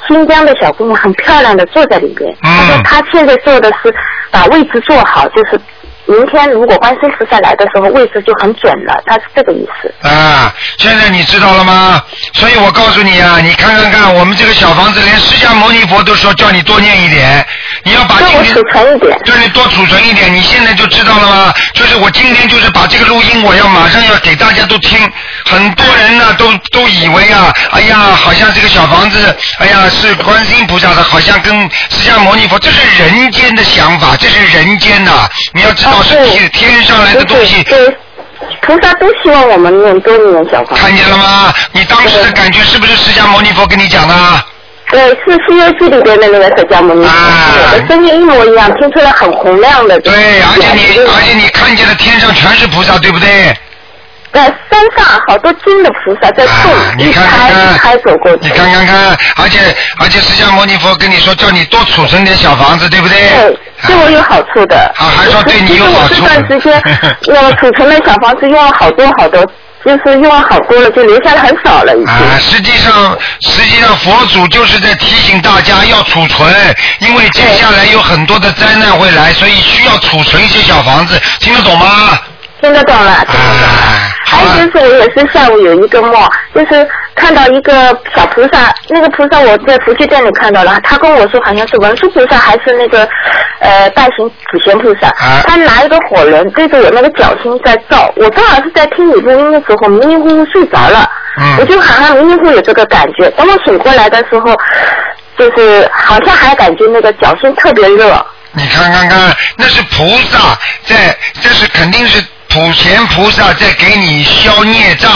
新疆的小姑娘，很漂亮的坐在里边。嗯他说他现在做的是把位置做好，就是明天如果观世音菩萨来的时候，位置就很准了。他是这个意思。啊，现在你知道了吗？所以我告诉你啊，你看看看，我们这个小房子，连释迦牟尼佛都说叫你多念一点，你要把今天让我储存一点。对你多储存一点，你现在就知道了吗？就是我今天就是把这个录音，我要马上要给大家都听。很多人呢都都以为啊，哎呀，好像这个小房子，哎呀是观世音菩萨的，好像跟释迦牟尼佛，这是人间的想法，这是人间呐、你要知道是对天天上来的东西。菩萨都希望我们念多念小房子。看见了吗？你当时的感觉是不是释迦牟尼佛跟你讲的？对，是《西游记》里边的那个释迦牟尼声音一模一样，听出来很洪亮的。对，而且你而且你看见的天上全是菩萨，对不对？在山上好多金的菩萨在动，啊，你一看看排走过去。你看看看，而且而且释迦牟尼佛跟你说叫你多储存点小房子，对不对？对，对我有好处的。啊还说对你有好处其实我这段时间，我储存的小房子用了好多好多，就是用了好多了，就留下的很少了已经。啊，实际上，实际上佛祖就是在提醒大家要储存，因为接下来有很多的灾难会来，所以需要储存一些小房子，听得懂吗？听得懂了，听得懂了。啊，还有，就是我也是下午有一个梦，就是看到一个小菩萨，那个菩萨我在福气店里看到了，他跟我说好像是文殊菩萨还是那个呃大型普贤菩萨，啊他拿一个火轮对着我那个脚心在照，我正好是在听你录音的时候迷迷糊糊睡着了，嗯我就好像迷迷糊糊有这个感觉，等我醒过来的时候，就是好像还感觉那个脚心特别热。你看看看，那是菩萨在，这是肯定是普贤菩萨在给你消孽障。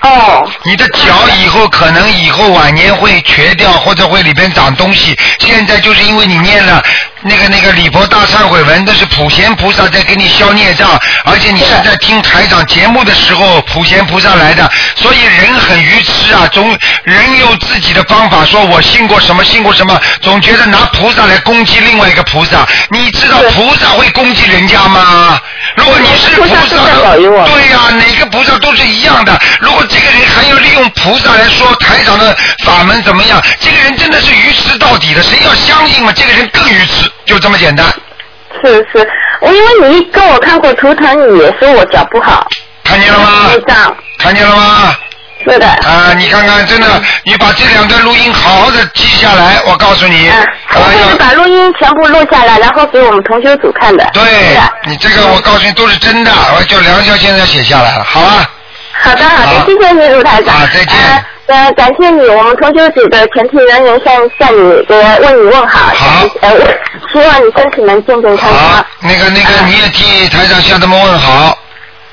哦，你的脚以后可能以后晚年会瘸掉，或者会里边长东西。现在就是因为你念了那个那个礼佛大忏悔文，那是普贤菩萨在给你消孽障，而且你是在听台长节目的时候，普贤菩萨来的，所以人很愚痴啊，总人有自己的方法，说我信过什么信过什么，总觉得拿菩萨来攻击另外一个菩萨，你知道菩萨会攻击人家吗？如果你是菩萨，对呀、哪个菩萨都是一样的。如果这个人还要利用菩萨来说台长的法门怎么样，这个人真的是愚痴到底的。谁要相信嘛，这个人更愚痴，就这么简单。是是，我因为你跟我看过图腾，你也说我脚不好，看见了吗？内脏。看见了吗？是的。啊，你看看，真的，你把这两段录音好好的记下来，我告诉你，嗯，我哎呀会把录音全部录下来，然后给我们同修组看的。对，你这个我告诉你都是真的，我叫梁霄现在写下来了，好吧？好的好的好，谢谢你卢台长。啊再见呃呃，感谢你，我们同修组的全体人员向向你给问你问好。好呃，希望你身体能健健康好康。，那个那个，你也替台长向他们问好。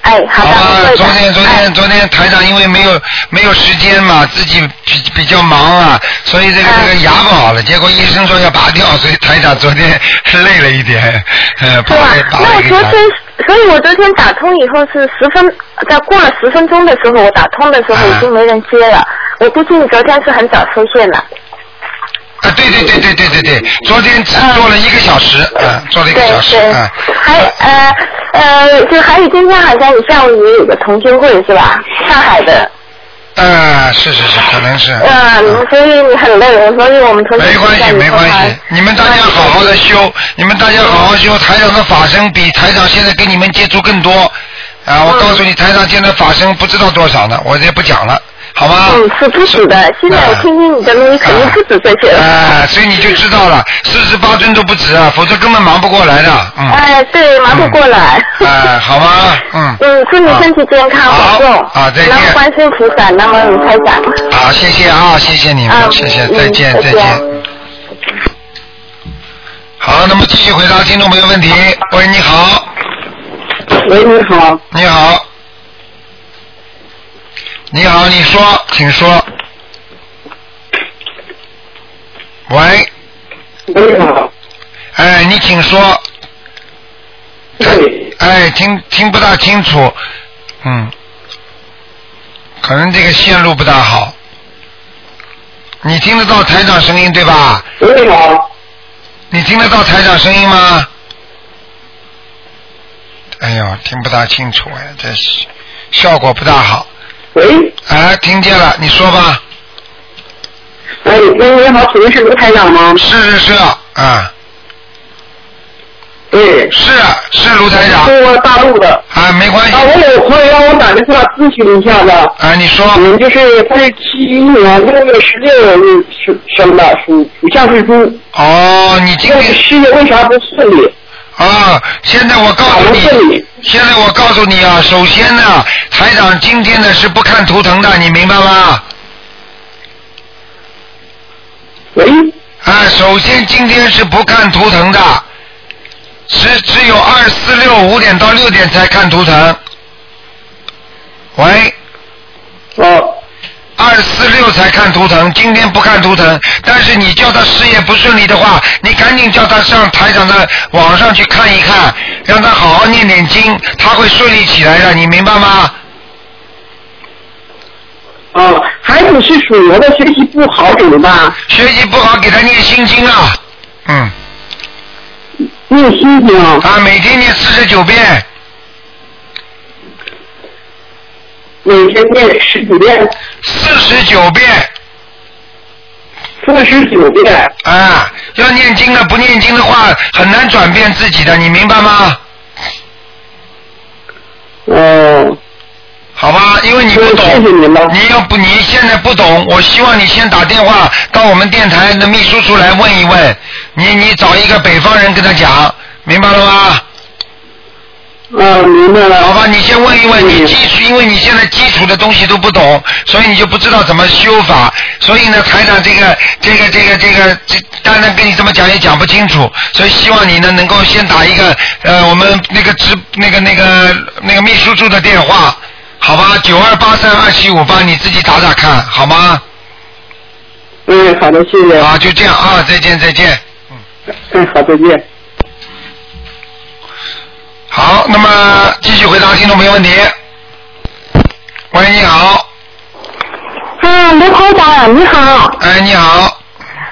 哎，好的，昨天昨哎天昨天台长因为没有没有时间嘛，自己比比较忙啊，所以这个这个牙不好了，结果医生说要拔掉，所以台长昨天 累了一点，呃，拔是吧了？拔那我昨天，所以我昨天打通以后是十分，在过了十分钟的时候，我打通的时候啊已经没人接了。我估计你昨天是很早出现了。啊，对对对对对对对，昨天只做了一个小时，嗯，做了一个小时，啊。嗯，，还呃呃，就还有今天好像你下午也有个同修会是吧？上海的，啊，是是是，可能是。嗯，所以你很累，所以我们同修没关系，没关系，你们大家好好的修，你们大家好好修，台长的法身比台长现在跟你们接触更多，啊，我告诉你，台长现在法身不知道多少呢，我也不讲了，好吗？嗯，是不止的。现在我听听你的录音，肯定不止这些了。哎，所以你就知道了，四十八尊都不止啊，否则根本忙不过来的，嗯。哎，对，忙不过来。哎，好吗？嗯。嗯，祝你身体健康，好保重。好再见南无观世音菩萨，南无卢台长。好，谢谢啊，谢谢你们，嗯谢谢，嗯再见，再见再见。好，那么继续回答听众朋友问题。喂，你好，喂，你好，你好，你好，你说，请说。喂，喂，你好，哎，你请说。对，哎，听听不大清楚，嗯，可能这个线路不大好。你听得到台长声音对吧？喂，你好，你听得到台长声音吗？哎呦，听不大清楚哎，这是效果不大好。喂，哎，听见了，你说吧。哎，喂，你好，请问是卢台长吗？是是是，啊，对，是是卢台长中国大陆的。啊，没关系啊，我有朋友让我打电话咨询一下子。啊，你说嗯，就是他是七一年六月十六日生生的，属属相是猪。哦，你今这个天事业为啥不顺利？啊，现在我告诉你，现在我告诉你啊，首先呢，台长今天呢是不看图腾的，你明白吗？喂，啊，首先今天是不看图腾的，只只有二四六五点到六点才看图腾。喂，哦，二四六才看图腾，今天不看图腾。但是你叫他事业不顺利的话，你赶紧叫他上台长的网上去看一看，让他好好念点经，他会顺利起来的，你明白吗？哦，孩子是属牛的，学习不好怎么办？学习不好，给他念心经啊，嗯，念心经啊，啊，每天念四十九遍，每天念十几遍，四十九遍，四十九遍。啊，要念经的，不念经的话很难转变自己的，你明白吗？哦，好吧，因为你不懂，你要不你现在不懂，我希望你先打电话到我们电台的秘书处来问一问，你你找一个北方人跟他讲，明白了吗？啊，明白了。好吧，你先问一问，你嗯基础，因为你现在基础的东西都不懂，所以你就不知道怎么修法。所以呢，台长这个这个这个这个这，当然跟你这么讲也讲不清楚，所以希望你呢能够先打一个呃我们那个直那个那个那个秘书处的电话，好吧，九二八三二七五八，你自己打打看，好吗？嗯，好的，谢谢。啊，就这样啊，再见再见。嗯，好，再见。好，那么继续回答听众朋友问题。喂，你好，啊，刘台长，你好。哎，你好，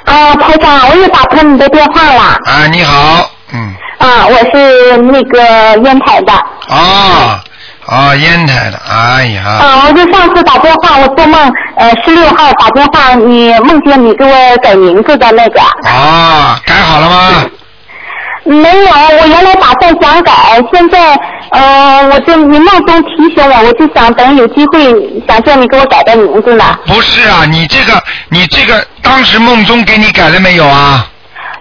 啊，台长，我又打通你的电话了。啊，你好，嗯，啊，我是那个烟台的。啊，啊，烟台的，哎呀，啊，我就上次打电话，我做梦，呃，十六号打电话，你梦见你给我改名字的那个。啊，改好了吗？没有，我原来打算想改，现在，呃，我就你梦中提醒我，我就想等有机会，想叫你给我改个名字呢。不是啊，你这个，你这个，当时梦中给你改了没有啊？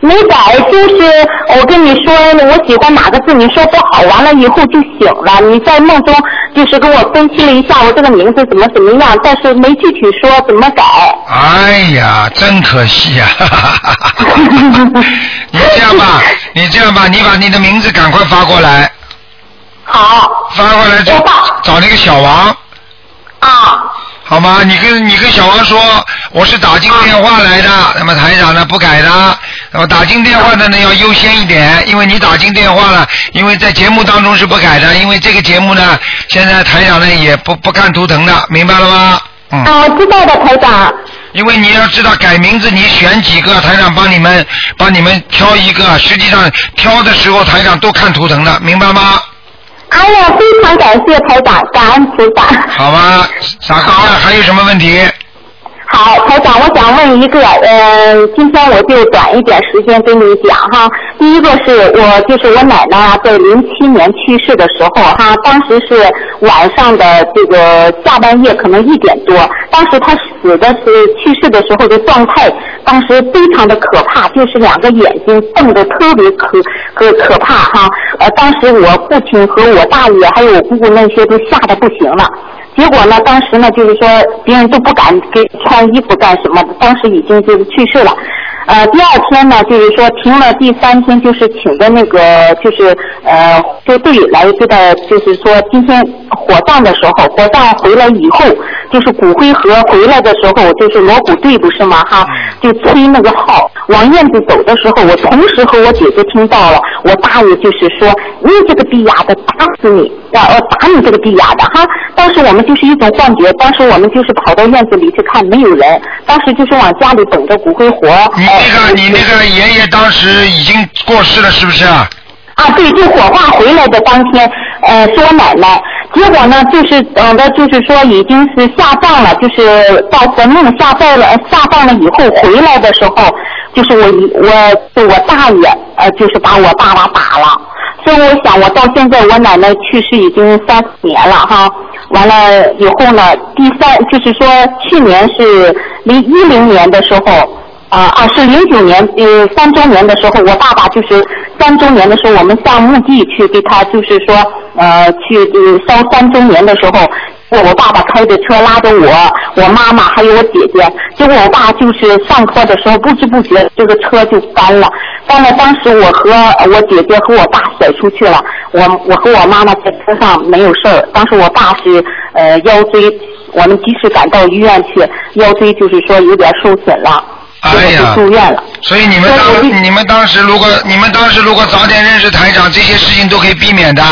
没改，就是我跟你说，我喜欢哪个字，你说不好，完了以后就醒了。你在梦中就是跟我分析了一下我这个名字怎么怎么样，但是没具体说怎么改。哎呀，真可惜呀、你这样吧，你这样吧，你把你的名字赶快发过来，好。发过来就找那个小王。啊。好吗？你跟你跟小王说，我是打进电话来的，那么台长呢不改的，那么打进电话的呢要优先一点，因为你打进电话了，因为在节目当中是不改的，因为这个节目呢，现在台长呢也不不看图腾的，明白了吗？嗯。啊，知道的，台长。因为你要知道改名字，你选几个台长帮你们帮你们挑一个，实际上挑的时候台长都看图腾的，明白吗？哎呀，非常感谢台长，感恩台长。好吧，傻姑娘还有什么问题？好，台长，我想问一个，呃，今天我就短一点时间跟你讲哈。第一个是我就是我奶奶啊，在零七年去世的时候哈，当时是晚上的这个下半夜，可能一点多，当时她死的是去世的时候的状态，当时非常的可怕，就是两个眼睛瞪得特别可可可怕哈。呃，当时我父亲和我大爷还有我姑姑那些都吓得不行了。结果呢，当时呢，就是说别人都不敢给穿衣服干什么，当时已经就是去世了。呃，第二天呢，就是说停了第三天，就是请的那个就是呃就队来给他，就是说今天火葬的时候，火葬回来以后，就是骨灰盒回来的时候，就是锣鼓队不是吗？哈，就吹那个号，往院子走的时候，我同时和我姐姐听到了，我大爷就是说你这个逼丫的打死你，要呃打你这个逼丫的哈。当时我们就是一种幻觉，当时我们就是跑到院子里去看，没有人，当时就是往家里等着骨灰盒。你那个你那个爷爷当时已经过世了，是不是啊？啊，对，就火化回来的当天，呃，是我奶奶。结果呢，就是等的，就是说已经是下葬了，就是到坟墓下葬了，下葬了以后回来的时候，就是我我我大爷，呃，就是把我爸爸打了。所以我想，我到现在我奶奶去世已经三四年了哈。完了以后呢，第三就是说去年是零一零年的时候。啊啊，是零九年呃三周年的时候，我爸爸就是三周年的时候，我们上墓地去给他，就是说呃去呃烧三周年的时候，我我爸爸开着车拉着我，我妈妈还有我姐姐，结果我爸就是上车的时候不知不觉这个车就翻了，翻了。当时我和我姐姐和我爸甩出去了，我我和我妈妈在车上没有事儿，当时我爸是呃腰椎，我们及时赶到医院去，腰椎就是说有点受损了。哎呀，住院了。所以你们当你们当时如果你们当时如果早点认识台长，这些事情都可以避免的。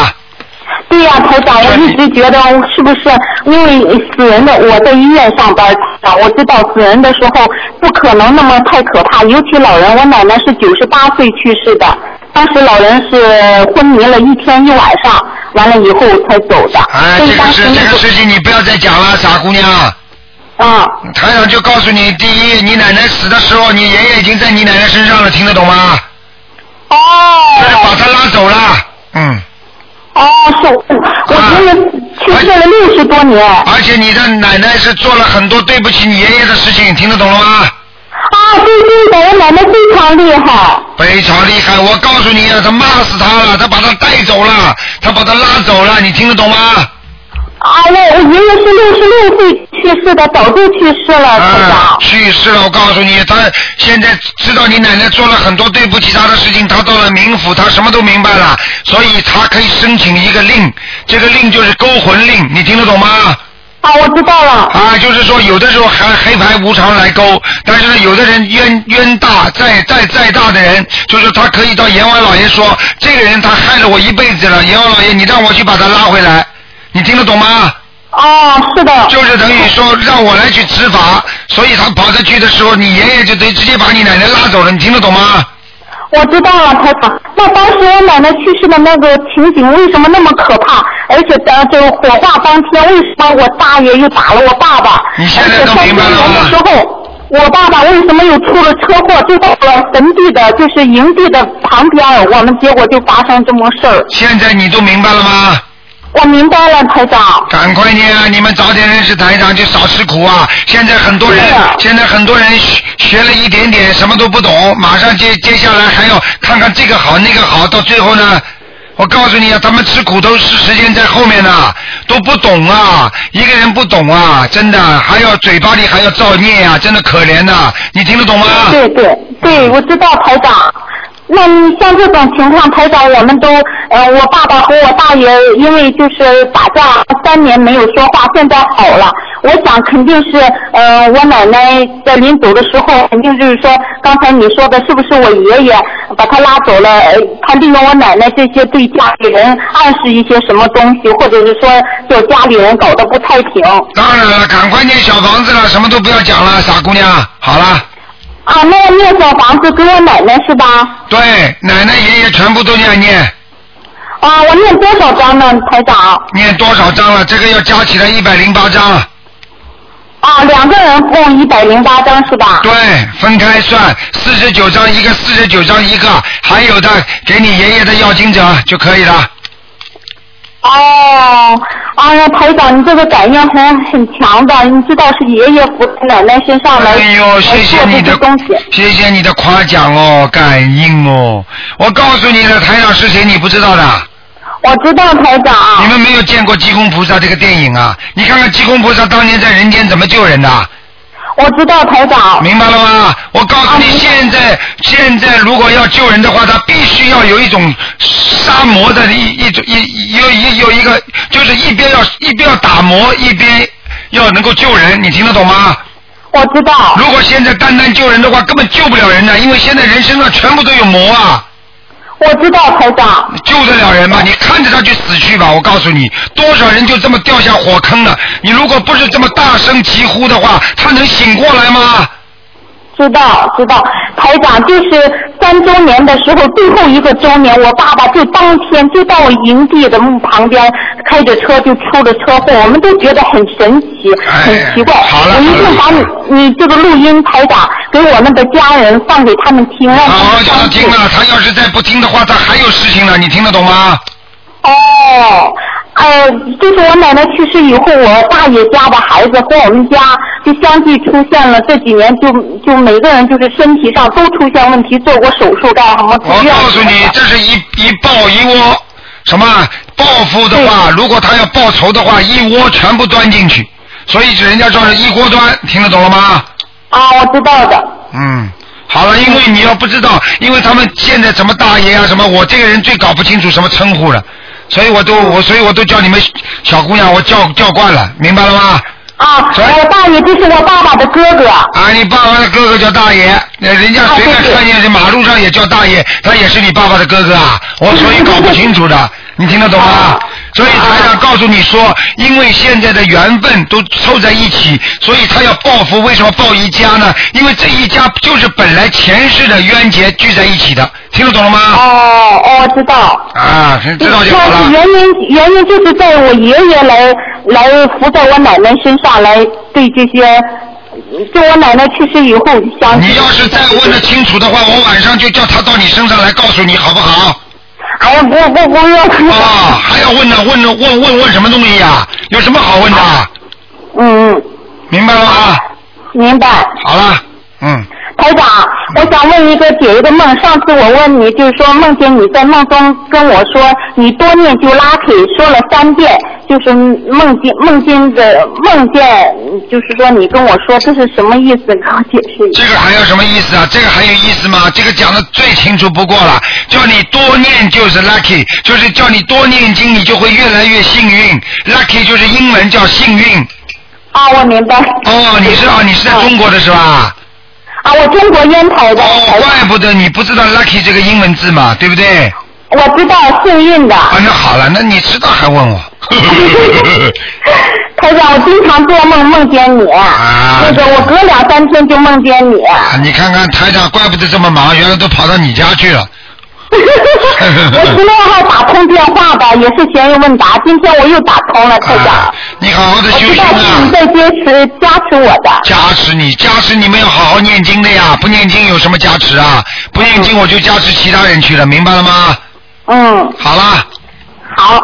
对呀、台长，我一直觉得是不是因为死人的我在医院上班，我知道死人的时候不可能那么太可怕，尤其老人，我奶奶是九十八岁去世的，当时老人是昏迷了一天一晚上，完了以后才走的。哎，这个事情你不要再讲了，傻姑娘。啊。台长就告诉你，第一，你奶奶死的时候，你爷爷已经在你奶奶身上了，听得懂吗？哦。把他拉走了，嗯。哦，是，我爷爷去世了六十多年。而且你的奶奶是做了很多对不起你爷爷的事情，听得懂了吗？啊，对对的，我奶奶非常厉害。非常厉害，我告诉你啊，他骂死他了，他把他带走了，他把他拉走了，你听得懂吗？啊，我我爷爷是六十六岁去世的，早就去世了，台长。啊，去世了，我告诉你，他现在知道你奶奶做了很多对不起他的事情，他到了冥府，他什么都明白了，所以他可以申请一个令，这个令就是勾魂令，你听得懂吗？啊，我知道了。啊，就是说有的时候还黑白无常来勾，但是呢，有的人冤冤大，再再再大的人，就是他可以到阎王老爷说，这个人他害了我一辈子了，阎王老爷你让我去把他拉回来，你听得懂吗？哦，是的。就是等于说让我来去执法，所以他跑着去的时候，你爷爷就得直接把你奶奶拉走了，你听得懂吗？我知道了，台长。那当时我奶奶去世的那个情景为什么那么可怕？而且呃，就火化当天，为什么我大爷又打了我爸爸？你现在都明白了年的时？候，我爸爸为什么又出了车祸？就到了坟地的，就是营地的旁边，我们结果就发生这么事儿。现在你都明白了吗？我明白了，台长。赶快念啊！你们早点认识台长，就少吃苦啊！现在很多人，现在很多人学学了一点点，什么都不懂，马上接接下来还要看看这个好那个好，到最后呢，我告诉你啊，他们吃苦都是时间在后面呢，都不懂啊！一个人不懂啊，真的还要嘴巴里还要造孽啊，真的可怜呐、你听得懂吗？对对对，我知道台长。那你像这种情况，台长，我们都，呃，我爸爸和我大爷因为就是打架三年没有说话，现在好了。我想肯定是，呃，我奶奶在临走的时候，肯定就是说，刚才你说的是不是我爷爷把他拉走了？呃，他利用我奶奶这些对家里人暗示一些什么东西，或者是说叫家里人搞得不太平。当然了，赶快念小房子了，什么都不要讲了，傻姑娘。好了，啊，那要念小房子给我奶奶是吧？对，奶奶爷爷全部都要念。啊，我念多少章呢，台长？念多少章了？这个要加起来一百零八章。啊，两个人共一百零八张是吧？对，分开算，四十九章一个，四十九章一个，还有的给你爷爷的要经者就可以了。哦，哎呀，台长，你这个感应很很强的，你知道是爷爷扶奶奶身上来，哎呦，谢谢你的东西。，谢谢你的夸奖哦，感应哦。我告诉你的台长是谁，你不知道的。我知道台长。你们没有见过《济公菩萨》这个电影啊？你看看济公菩萨当年在人间怎么救人的，我知道台长。明白了吗？我告诉你，现在现在如果要救人的话，他必须要有一种杀魔的一一种一有一有一个，就是一边要一边要打磨，一边要能够救人，你听得懂吗？我知道。如果现在单单救人的话，根本救不了人的，因为现在人身上全部都有魔啊。我知道台长。救得了人吗？你看着他去死去吧！我告诉你，多少人就这么掉下火坑了。你如果不是这么大声疾呼的话，他能醒过来吗？知道知道，台长就是三周年的时候，最后一个周年，我爸爸就当天就到我营地的墓旁边，开着车就出了车祸，我们都觉得很神奇，很奇怪。哎好了我一定把你你这个录音台长给我们的家人放给他们听，让他好好们叫他听了，他要是再不听的话，他还有事情呢，你听得懂吗？哦，呃，就是我奶奶去世以后，我大爷家的孩子和我们家就相继出现了，这几年就就每个人就是身体上都出现问题，做过手术干什么住我院告诉你，这是一一报一窝，什么报复的话，如果他要报仇的话，一窝全部端进去，所以人家说是一锅端，听得懂了吗？啊，我知道的。嗯，好了，因为你要不知道，因为他们现在什么大爷啊什么，我这个人最搞不清楚什么称呼了，所以我都我所以我都叫你们小姑娘，我叫叫惯了，明白了吗？啊，所以我大爷就是我爸爸的哥哥。啊，你爸爸的哥哥叫大爷，那人家随便看见这马路上也叫大爷，他也是你爸爸的哥哥啊，我所以搞不清楚的，你听得懂吗啊？所以台长告诉你说，因为现在的缘分都凑在一起，所以他要报复。为什么报一家呢？因为这一家就是本来前世的冤结聚在一起的，听得懂了吗？哦哦，知道。啊，知道就好了。那原因原因就是在我爷爷来来扶在我奶奶身上来对这些，就我奶奶去世以后想。你要是再问的清楚的话，我晚上就叫他到你身上来告诉你，好不好？哎呀，不不不用。啊，还要问呢？问呢？问问问什么东西呀？有什么好问的？嗯嗯，明白了吗？明白。好了，嗯，台长，我想问一个解一个梦。上次我问你，就是说梦见你在梦中跟我说，你多念就 lucky，说了三遍，就是梦见梦见的梦见，就是说你跟我说这是什么意思？给我解释一下。这个还有什么意思啊？这个还有意思吗？这个讲的最清楚不过了，叫你多念就是 lucky，就是叫你多念经，你就会越来越幸运。lucky 就是英文叫幸运，啊，我明白。哦，你是啊，你是在中国的是吧？啊，我中国烟台的。哦，怪不得你不知道 lucky 这个英文字嘛，对不对？我知道幸运的。啊，那好了，那你知道还问我？台长，我经常做梦梦见你，啊那个我隔两三天就梦见你。啊你看看台长，怪不得这么忙，原来都跑到你家去了。我十六号打通电话的，也是闲人问答，今天我又打通了，台长。啊，你好好的我知道修行啊！你在坚持加持我的。加持你，加持你们要好好念经的呀！不念经有什么加持啊？不念经我就加持其他人去了，明白了吗？嗯，好了，好。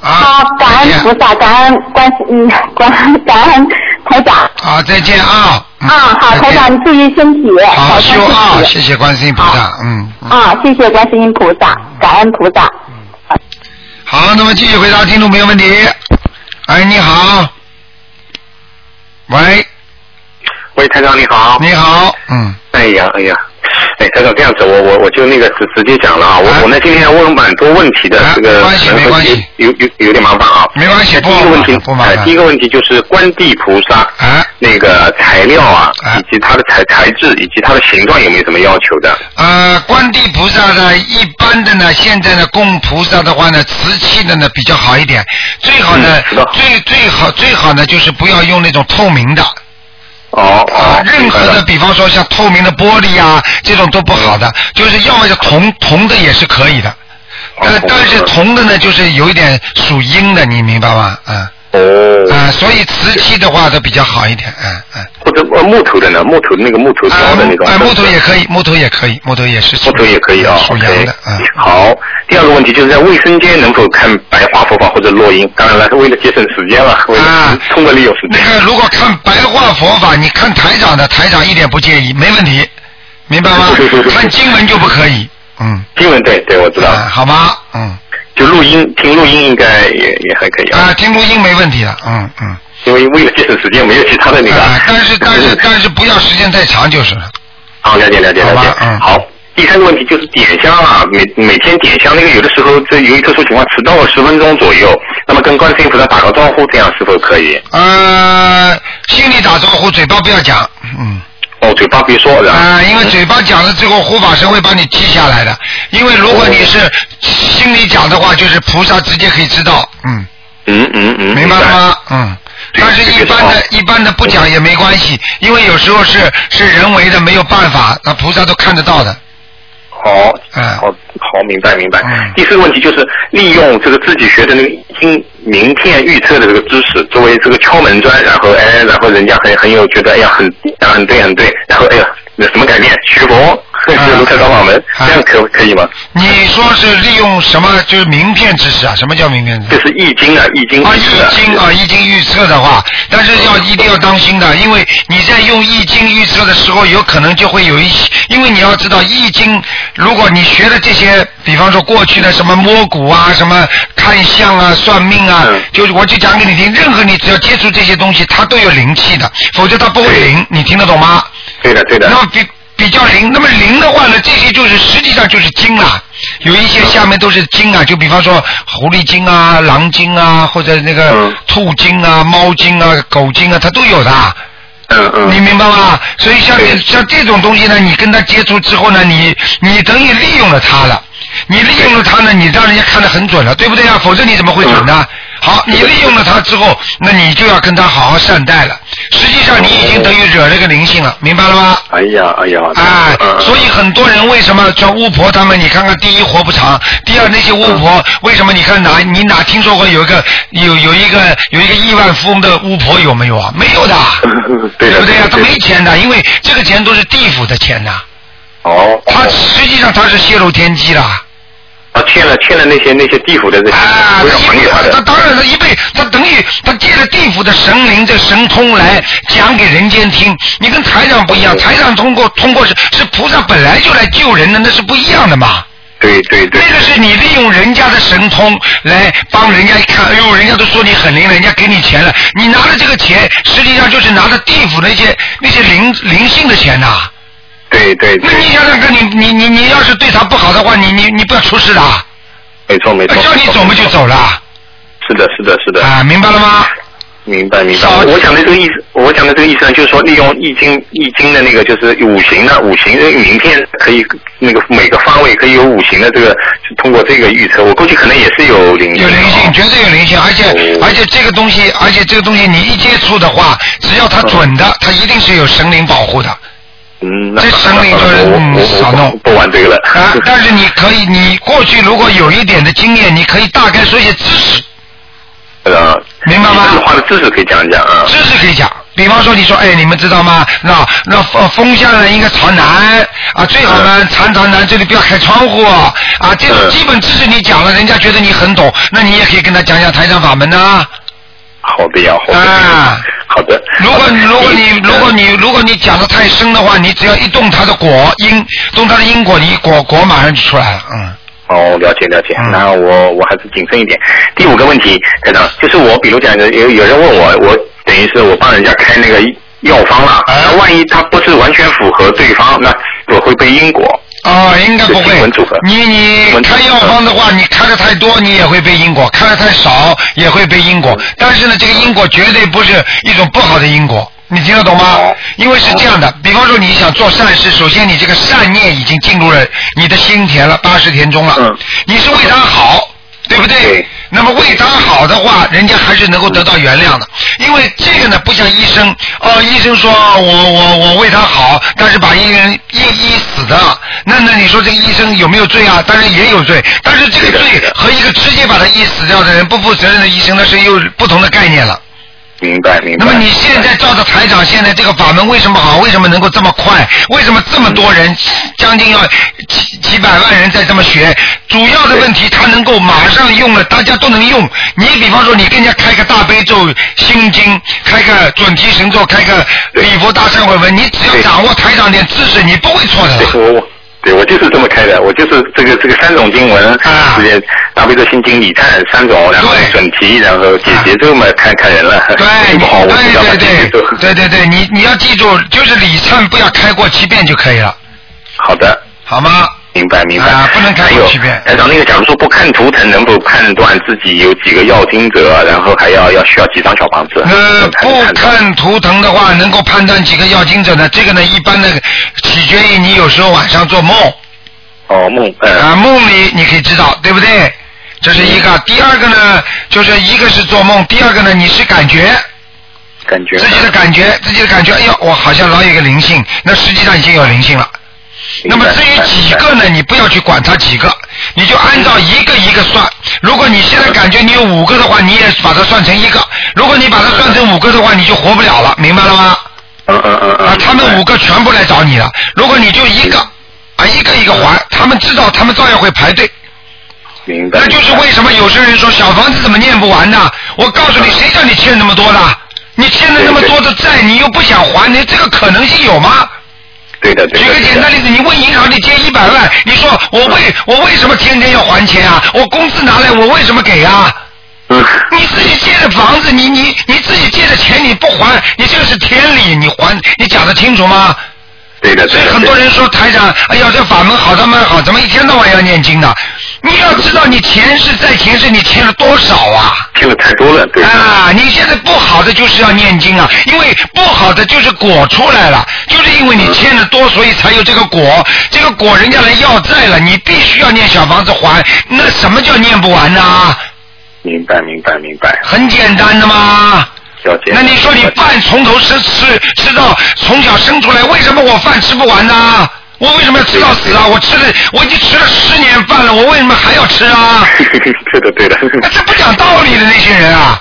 啊好，感恩菩萨，感恩观世嗯，感恩感恩台长。好，再见啊！嗯啊，好，台长，你注意身体，好修啊！谢谢观世音菩萨，嗯。嗯啊，谢谢观世音菩萨，感恩菩萨。好，那么继续回答听众朋友问题。哎，你好。喂，喂，台长你好。你好，嗯，哎呀，哎呀，哎，台长这样子，我我我就那个直直接讲了啊，我、啊我呢今天要问蛮多问题的，啊这个没关系没关系有有有点麻烦啊。没关系，不第一个问题，哎，不麻烦第一。个问题就是观地菩萨啊那个材料啊，啊以及它的材材质以及它的形状有没有什么要求的？呃，观地菩萨呢，一般的呢，现在呢，供菩萨的话呢，瓷器的呢比较好一点，最好呢，嗯知道最最好最好呢，就是不要用那种透明的哦啊哦，，任何的，比方说像透明的玻璃啊，这种都不好的，就是要么就铜铜的也是可以的，但，哦但是铜的呢，就是有一点属阴的，你明白吗？嗯。哦，啊，所以瓷器的话都比较好一点，嗯嗯。或者呃木头的呢？木头的那个木头雕啊的那种。啊，木头也可以，木头也可以，木头也是木头也可以啊。属 OK 阳的，嗯。好，第二个问题就是在卫生间能否看白话佛法或者录音？当然了，是为了节省时间了，为啊了充分利用时间。那个如果看白话佛法，你看台长的，台长一点不介意，没问题，明白吗？看经文就不可以，嗯。经文对对，我知道。啊，好吗？嗯。就录音听录音应该也也还可以啊，啊，听录音没问题的，嗯嗯。因为为了节省时间，没有其他的那个。啊，但是但是 但是不要时间太长就是了。好，了解了解了解。嗯好，第三个问题就是点香啊，每每天点香那个有的时候这由于特殊情况迟到了十分钟左右，那么跟观世音菩萨打个招呼，这样是否可以？呃，心里打招呼，嘴巴不要讲，嗯。哦，嘴巴别说，是吧？啊，因为嘴巴讲了之后，护法神会帮你记下来的。因为如果你是心里讲的话，就是菩萨直接可以知道，嗯，嗯嗯嗯，明白了吗？嗯。但是，一般的、一般的不讲也没关系，因为有时候是是人为的，没有办法，那菩萨都看得到的。好，嗯。好，好，明白明白。嗯。第四个问题就是利用这个自己学的那个经名片预测的这个知识作为这个敲门砖，然后哎，然后人家很很有觉得哎呀很啊很对很对，然后哎呀那什么改变学佛，这个卢台长法门，啊这样可可以吗？你说是利用什么？就是名片知识啊？什么叫名片知识？这是易经啊，易经啊，易经啊，易经预测的话，但是要一定要当心的，因为你在用易经预测的时候，有可能就会有一些，因为你要知道易经，如果你学的这些，比方说过去的什么摸骨啊、什么看相啊、算命啊，嗯就我就讲给你听，任何你只要接触这些东西，它都有灵气的，否则它不会灵，你听得懂吗？对的对的那。么比比较灵，那么灵的话呢，这些就是实际上就是精啊，有一些下面都是精啊，就比方说狐狸精啊、狼精啊，或者那个嗯兔精啊、猫精啊、狗精啊，它都有的，嗯嗯。你明白吗？所以像像这种东西呢，你跟他接触之后呢，你你等于利用了他了，你利用了他呢，你让人家看得很准了，对不对啊？否则你怎么会准呢？好，你利用了他之后，那你就要跟他好好善待了。实际上你已经等于惹了个灵性了，明白了吗？哎呀哎呀。哎嗯，所以很多人为什么叫巫婆他们？你看看，第一活不长，第二那些巫婆为什么？你看哪你哪听说过有一个有有一个有一个亿万富翁的巫婆有没有啊？没有的，对的不对呀？他没钱的，因为这个钱都是地府的钱呐，哦。他实际上他是泄露天机了。他欠了欠了那些那些地府的这些，啊，都要还给他他。当然了，一辈他等于他借了地府的神灵这神通来讲给人间听。你跟台长不一样，台长通过通过是是菩萨本来就来救人的，那是不一样的嘛。对对对。那个是你利用人家的神通来帮人家一看，哎呦，人家都说你很灵，人家给你钱了，你拿了这个钱，实际上就是拿着地府那些那些灵灵性的钱呐、对对对那，你想想看，你你你你要是对他不好的话，你你你不要出事的，没错没错。叫你走嘛就走了，是的，是的，是的。啊，明白了吗？明白明白少。我讲的这个意思，我讲的这个意思呢，就是说利用易经易经的那个就是五行的五行的名片，可以那个每个方位可以有五行的这个，通过这个预测，我估计可能也是有灵性。有灵性，绝对有灵性，而且、哦而且这个东西，而且这个东西你一接触的话，只要它准的，它一定是有神灵保护的。嗯，这神灵就是少弄不玩这个了。啊，但是你可以，你过去如果有一点的经验，你可以大概说一些知识，呃，明白吗这个话的知识可以讲一讲啊。知识可以讲。比方说，你说，哎，你们知道吗？那那风风向呢应该朝南啊，最好呢常朝南，这里不要开窗户啊。这种嗯基本知识你讲了，人家觉得你很懂，那你也可以跟他讲讲台上法门呐、好的呀，好的。啊好的。如果你如果你嗯如果你如果你讲的太深的话，你只要一动它的果因，动它的因果，你果果马上就出来了，嗯。哦，了解了解。嗯那我我还是谨慎一点。第五个问题，台长，就是我比如讲有有人问我，我等于是我帮人家开那个药方了，哎那万一他不是完全符合对方，那我会背因果。哦，应该不会。你你开药方的话，你开的太多，你也会背因果；开的太少，也会背因果。但是呢，这个因果绝对不是一种不好的因果，你听得懂吗哦？因为是这样的，比方说你想做善事，首先你这个善念已经进入了你的心田了，八十田中了嗯，你是为他好，对不对对？那么为他好的话，人家还是能够得到原谅的，因为这个呢不像医生，哦，医生说我我我为他好，但是把一人医医死的，那那你说这个医生有没有罪啊？当然也有罪，但是这个罪和一个直接把他医死掉的人不负责任的医生，那是又不同的概念了。明白明白。那么你现在照着台长现在这个法门为什么好？为什么能够这么快？为什么这么多人，将近要几几百万人在这么学？主要的问题，他能够马上用了，大家都能用。你比方说，你跟人家开个大悲咒心经，开个准提神咒，开个礼佛大忏悔文，你只要掌握台长点知识，你不会错的对我就是这么开的，我就是这个这个三种经文，啊直接大悲咒心经礼忏三种，然后对准提，然后解结这么看看人了。对，不好，我对对对，对对对，你你要记住，就是礼忏不要开过七遍就可以了，好的。好吗？明白明白、啊不能开还有区别台长，那个假如说不看图腾，能否判断自己有几个要经者，然后还要要需要几张小房子？呃，不看图腾的话，能够判断几个要经者呢？这个呢，一般的取决于你有时候晚上做梦哦梦呃啊，梦里你可以知道，对不对？这是一个。第二个呢，就是一个是做梦，第二个呢，你是感觉感觉自己的感觉，自己的感觉，哎呦，我好像老有一个灵性，那实际上已经有灵性了。那么至于几个呢？你不要去管它几个，你就按照一个一个算。如果你现在感觉你有五个的话，你也把它算成一个；如果你把它算成五个的话，你就活不了了，明白了吗？嗯嗯嗯嗯啊，他们五个全部来找你了。如果你就一个，啊，一个一个还，他们知道，他们照样会排队。明白，那就是为什么有些人说小房子怎么念不完呢？我告诉你，谁叫你欠那么多的？你欠了那么多的债，你又不想还，你这个可能性有吗？对的对的。举个简单例子，你问银行你借一百万，你说我为我为什么天天要还钱啊？我工资拿来我为什么给啊？嗯，你自己借的房子，你你你自己借的钱你不还，你这个是天理，你还你讲得清楚吗？对的。所以很多人说台长，哎呀，这法门好他们好，怎么一天到晚要念经呢？你要知道，你前世在前世你欠了多少啊？欠的太多了，对。啊，你现在不好的就是要念经啊，因为不好的就是果出来了，就是因为你欠的多，所以才有这个果。这个果人家来要债了，你必须要念小房子还。那什么叫念不完呢？明白明白明白，很简单的嘛。了解。那你说你饭从头吃吃吃到从小生出来，为什么我饭吃不完呢？我为什么要吃到死啊？我吃了，我已经吃了十年饭了，我为什么还要吃啊？对的对的。那这不讲道理的那些人啊！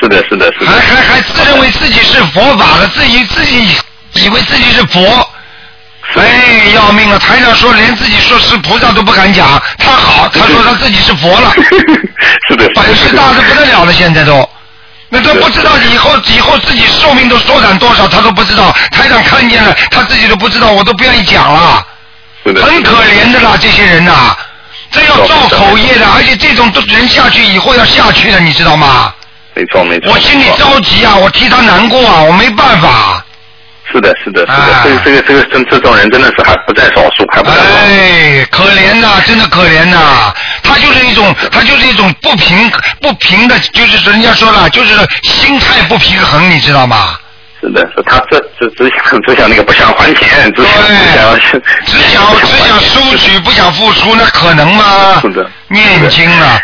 是的是的是的。还还还自认为自己是佛法的，自己自己以为自己是佛。哎，要命了！台长说连自己说是菩萨都不敢讲，他好，他说他自己是佛了，是的。本事大的不得了了，现在都。那都不知道以后以后自己寿命都缩短多少，他都不知道。台长看见了，他自己都不知道，我都不愿意讲了。是的。很可怜的啦，这些人呐、这要造口业的，而且这种都人下去以后要下去的，你知道吗？没错没错。我心里着急啊，我替他难过啊，我没办法。是的，是的，是的，啊这个这个这个这这种人真的是还不在少数，还不在少数。哎，可怜呐，真的可怜呐！他就是一种，他就是一种不平不平的，就是人家说了，就是心态不平衡，你知道吗？是的，是他这只只想只想那个不想还钱，只想只想只想 只想收取，不想付出，那可能吗？是的，念经啊，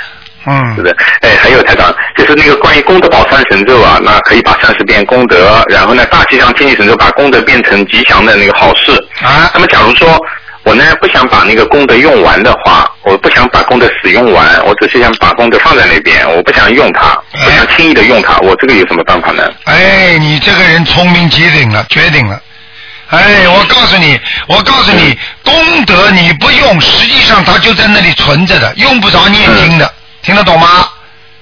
嗯，是的，哎，还有台长，就是那个关于功德宝三神咒啊，那可以把三十遍功德，然后呢大吉祥天气神咒把功德变成吉祥的那个好事。啊，那么假如说我呢不想把那个功德用完的话，我不想把功德使用完，我只是想把功德放在那边，我不想用它，不想轻易的用它，我这个有什么办法呢？哎，你这个人聪明绝顶了，绝顶了。哎，我告诉你，我告诉你，功德你不用，实际上它就在那里存着的，用不着念经的，听得懂吗？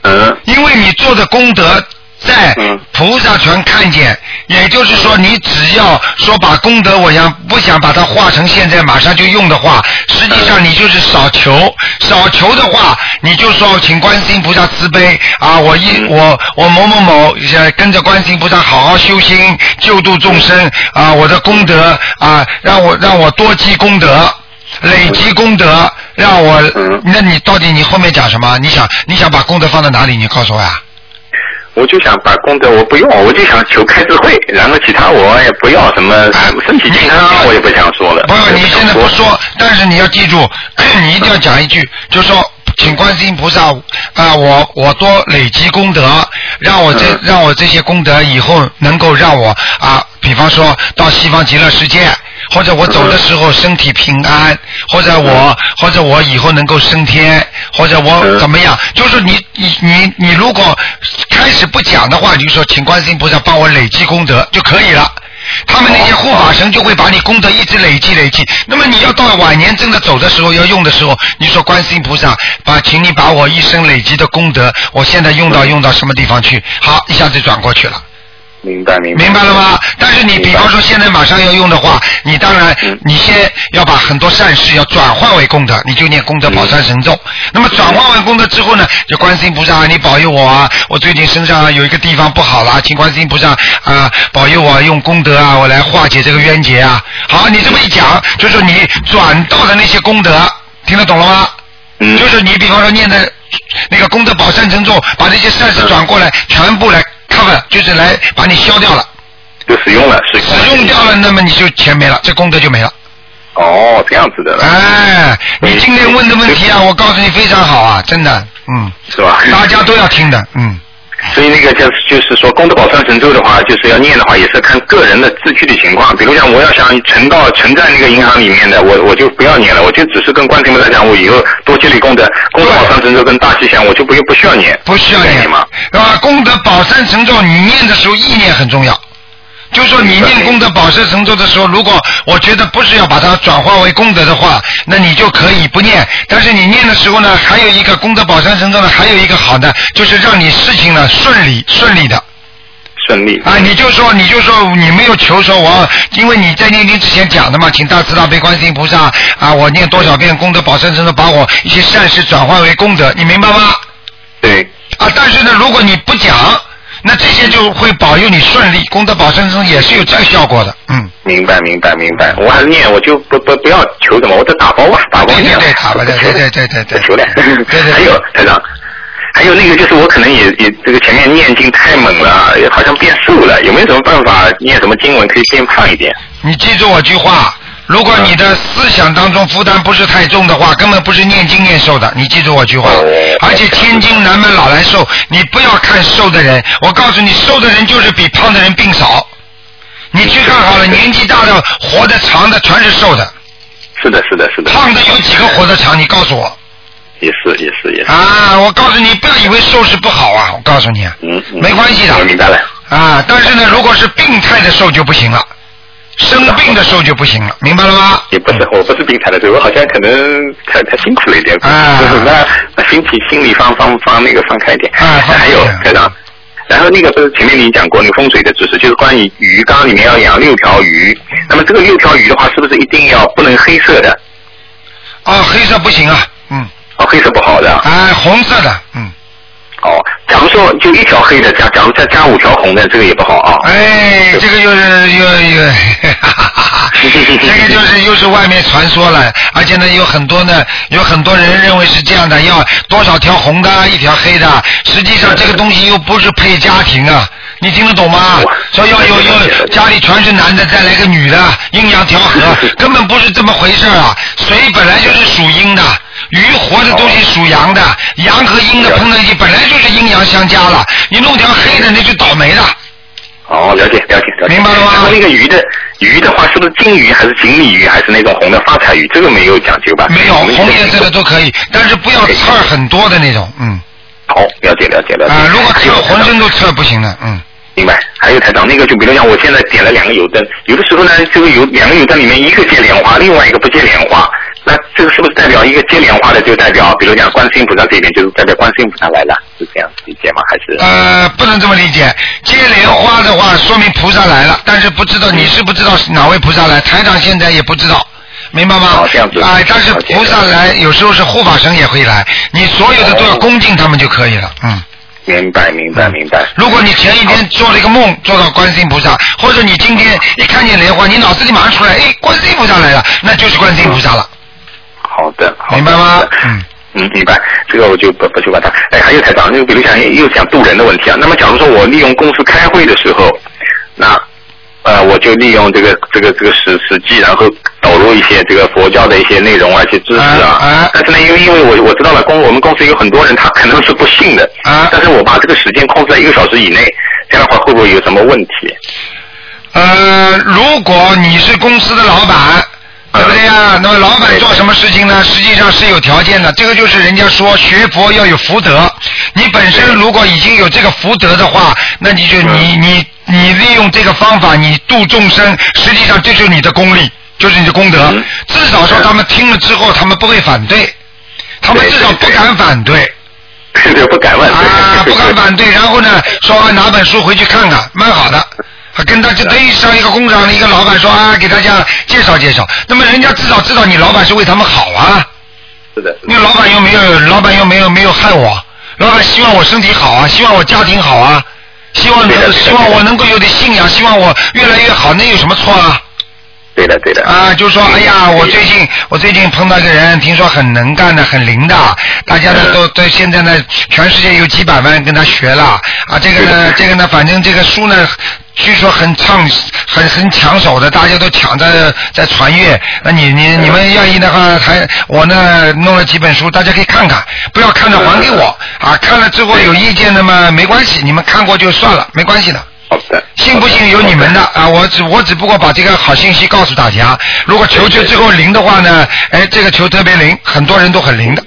嗯。因为你做的功德在嗯菩萨全看见，也就是说，你只要说把功德，我想不想把它化成现在马上就用的话，实际上你就是少求，少求的话，你就说请观世音菩萨慈悲啊，我一我我某某某呃跟着观世音菩萨好好修心，救度众生啊，我的功德啊，让我让我多积功德。累积功德，让我，嗯那你到底你后面讲什么？你想你想把功德放在哪里？你告诉我呀。我就想把功德我不用，我就想求开智慧，然后其他我也不要什么哎身体健康，我也不想说了。不，你现在不说，但是你要记住，你一定要讲一句，就说。请观世音菩萨啊，我我多累积功德，让我这、嗯让我这些功德以后能够让我啊，比方说到西方极乐世界，或者我走的时候身体平安，或者我或者我以后能够升天，或者我嗯怎么样，就是你你你你如果开始不讲的话，你就说请观世音菩萨帮我累积功德就可以了。他们那些护法神就会把你功德一直累积累积。那么你要到晚年真的走的时候，要用的时候，你说观世音菩萨，把，请你把我一生累积的功德，我现在用到用到什么地方去？好，一下子转过去了。明白明白。明白了吗？但是你比方说现在马上要用的话，你当然嗯你先要把很多善事要转换为功德，你就念功德宝山神咒。那么转换为功德之后呢，就观世音菩萨，你保佑我啊！我最近身上啊有一个地方不好了，请观世音菩萨啊保佑我用功德啊，我来化解这个冤结啊。好，你这么一讲，就是你转到的那些功德，听得懂了吗？嗯，就是你比方说念的那个功德宝山神咒，把这些善事转过来，全部来 cover，就是来把你消掉了。就使用了，使使用掉了，那么你就钱没了，这功德就没了。哦，这样子的了，哎，你今天问的问题啊，我告诉你非常好啊，真的，嗯，是吧？大家都要听的，嗯，所以那个就是就是说，功德宝山神咒的话，就是要念的话，也是看个人的自具的情况。比如像我要想存到存在那个银行里面的，我我就不要念了，我就只是跟观世音菩萨讲，我以后多积累功德，功德宝山神咒跟大吉祥，我就不用不需要念，不需要念吗？是吧？功德宝山神咒，你念的时候意念很重要。就说你念功德宝山成咒的时候，如果我觉得不是要把它转化为功德的话，那你就可以不念。但是你念的时候呢，还有一个功德宝山成咒呢，还有一个好的，就是让你事情呢顺利顺利的。顺利。啊，你就说，你就说，你没有求说我，因为你在念经之前讲的嘛，请大慈大悲观世音菩萨啊，我念多少遍功德宝山神咒，把我一些善事转化为功德，你明白吗？对，啊，但是呢，如果你不讲，那这些就会保佑你顺利，功德宝山中也是有这个效果的，嗯。明白明白明白，我还是念，我就不不不要求什么，我就打包吧，打包。对对对对对对求了。对对 还有台长，还有那个就是我可能也也这个前面念经太猛了，也好像变瘦了，有没有什么办法念什么经文可以变胖一点？你记住我句话，如果你的思想当中负担不是太重的话，根本不是念经念寿的。你记住我句话哦，而且千金难买老来瘦，你不要看瘦的人，我告诉你，瘦的人就是比胖的人病少。你去看好了，年纪大的活得长的全是瘦的，是的，是的，是的。胖的有几个活得长？你告诉我也是也是也是。啊！我告诉你，不要以为瘦是不好啊！我告诉你啊，嗯，嗯没关系的我明白了。啊，但是呢，如果是病态的瘦就不行了，生病的时候就不行了，明白了吗？也不是，我不是病态的，对我好像可能太太辛苦了一点。啊那那心体心里放放放那个放开一点。啊还有台长，然后那个不是前面你讲过那个风水的知识，就是关于鱼缸里面要养六条鱼。那么这个六条鱼的话，是不是一定要不能黑色的？啊，黑色不行啊，嗯，哦，黑色不好的。啊，红色的，嗯，哦，假如说就一条黑的加，假如再加五条红的，这个也不好啊。哎，这个又是又又，这个就是又是外面传说了，而且呢有很多呢，有很多人认为是这样的，要多少条红的，一条黑的，实际上这个东西又不是配家庭啊。你听得懂吗？说要有有家里全是男的，再来个女的，阴阳调和，根本不是这么回事啊！水本来就是属阴的，鱼活的东西属阳的，阳和阴的碰在一起，本来就是阴阳相加了。你弄条黑的，那就倒霉了。哦，了解了解了解。明白了吗那个鱼的鱼的话，是不是金鱼还是锦鲤鱼，还是那种红的发财鱼？这个没有讲究吧？没有红颜色的都可以，但是不要刺儿很多的那种，嗯。好，了解了解了解。啊，如果刺浑身都刺不行的，嗯。明白。还有台长，那个就比如讲，我现在点了两个油灯，有的时候呢，这个油两个油灯里面一个接莲花，另外一个不接莲花，那这个是不是代表一个接莲花的就代表，比如讲观世音菩萨这边就是代表观世音菩萨来了，是这样理解吗？还是？呃，不能这么理解。接莲花的话，说明菩萨来了，但是不知道你是不知道是哪位菩萨来，台长现在也不知道。明白吗？哦这样子哎，但是菩萨来，有时候是护法神也会来，你所有的都要恭敬他们就可以了。嗯，明白明白明白。如果你前一天做了一个梦，做到观世音菩萨，或者你今天一看见莲花，你脑子里马上出来，哎，观世音菩萨来了，那就是观世音菩萨了，好的，好的明白吗？嗯。嗯，明白。这个我就不不去管它。哎，还有台长，就比如讲又讲渡人的问题啊。那么，假如说我利用公司开会的时候，那呃，我就利用这个这个这个史史记，然后导入一些这个佛教的一些内容啊、一些知识啊。啊啊但是呢，因为因为我我知道了公我们公司有很多人他可能是不信的。啊但是我把这个时间控制在一个小时以内，这样的话会不会有什么问题？呃，如果你是公司的老板，对不对呀？那么老板做什么事情呢？实际上是有条件的，这个就是人家说学佛要有福德。你本身如果已经有这个福德的话，那你就你你你利用这个方法，你度众生，实际上这就是你的功力，就是你的功德嗯。至少说他们听了之后，他们不会反对，他们至少不敢反对。对，不敢问。啊，不敢反对，然后呢，说啊拿本书回去看看，蛮好的。还跟他就等于上一个工厂的一个老板说啊，给大家介绍介绍。那么人家至少知道你老板是为他们好啊，是的，是的因为老板又没有，老板又没有没有害我，老板希望我身体好啊，希望我家庭好啊，希望能希望我能够有点信仰，希望我越来越好，那有什么错啊？对的，对的。啊，就说哎呀，我最近我最近碰到一个人，听说很能干的，很灵的，大家呢都都对现在呢，全世界有几百万跟他学了啊，这个呢，这个呢，反正这个书呢。据说很畅很很抢手的，大家都抢着在传阅。那你你你们愿意的话，还我呢弄了几本书，大家可以看看，不要看了还给我啊。看了之后有意见的嘛没关系，你们看过就算了，没关系的。好的。信不信由你们的啊！我只我只不过把这个好信息告诉大家。如果求求之后灵的话呢，哎，这个球特别灵，很多人都很灵的。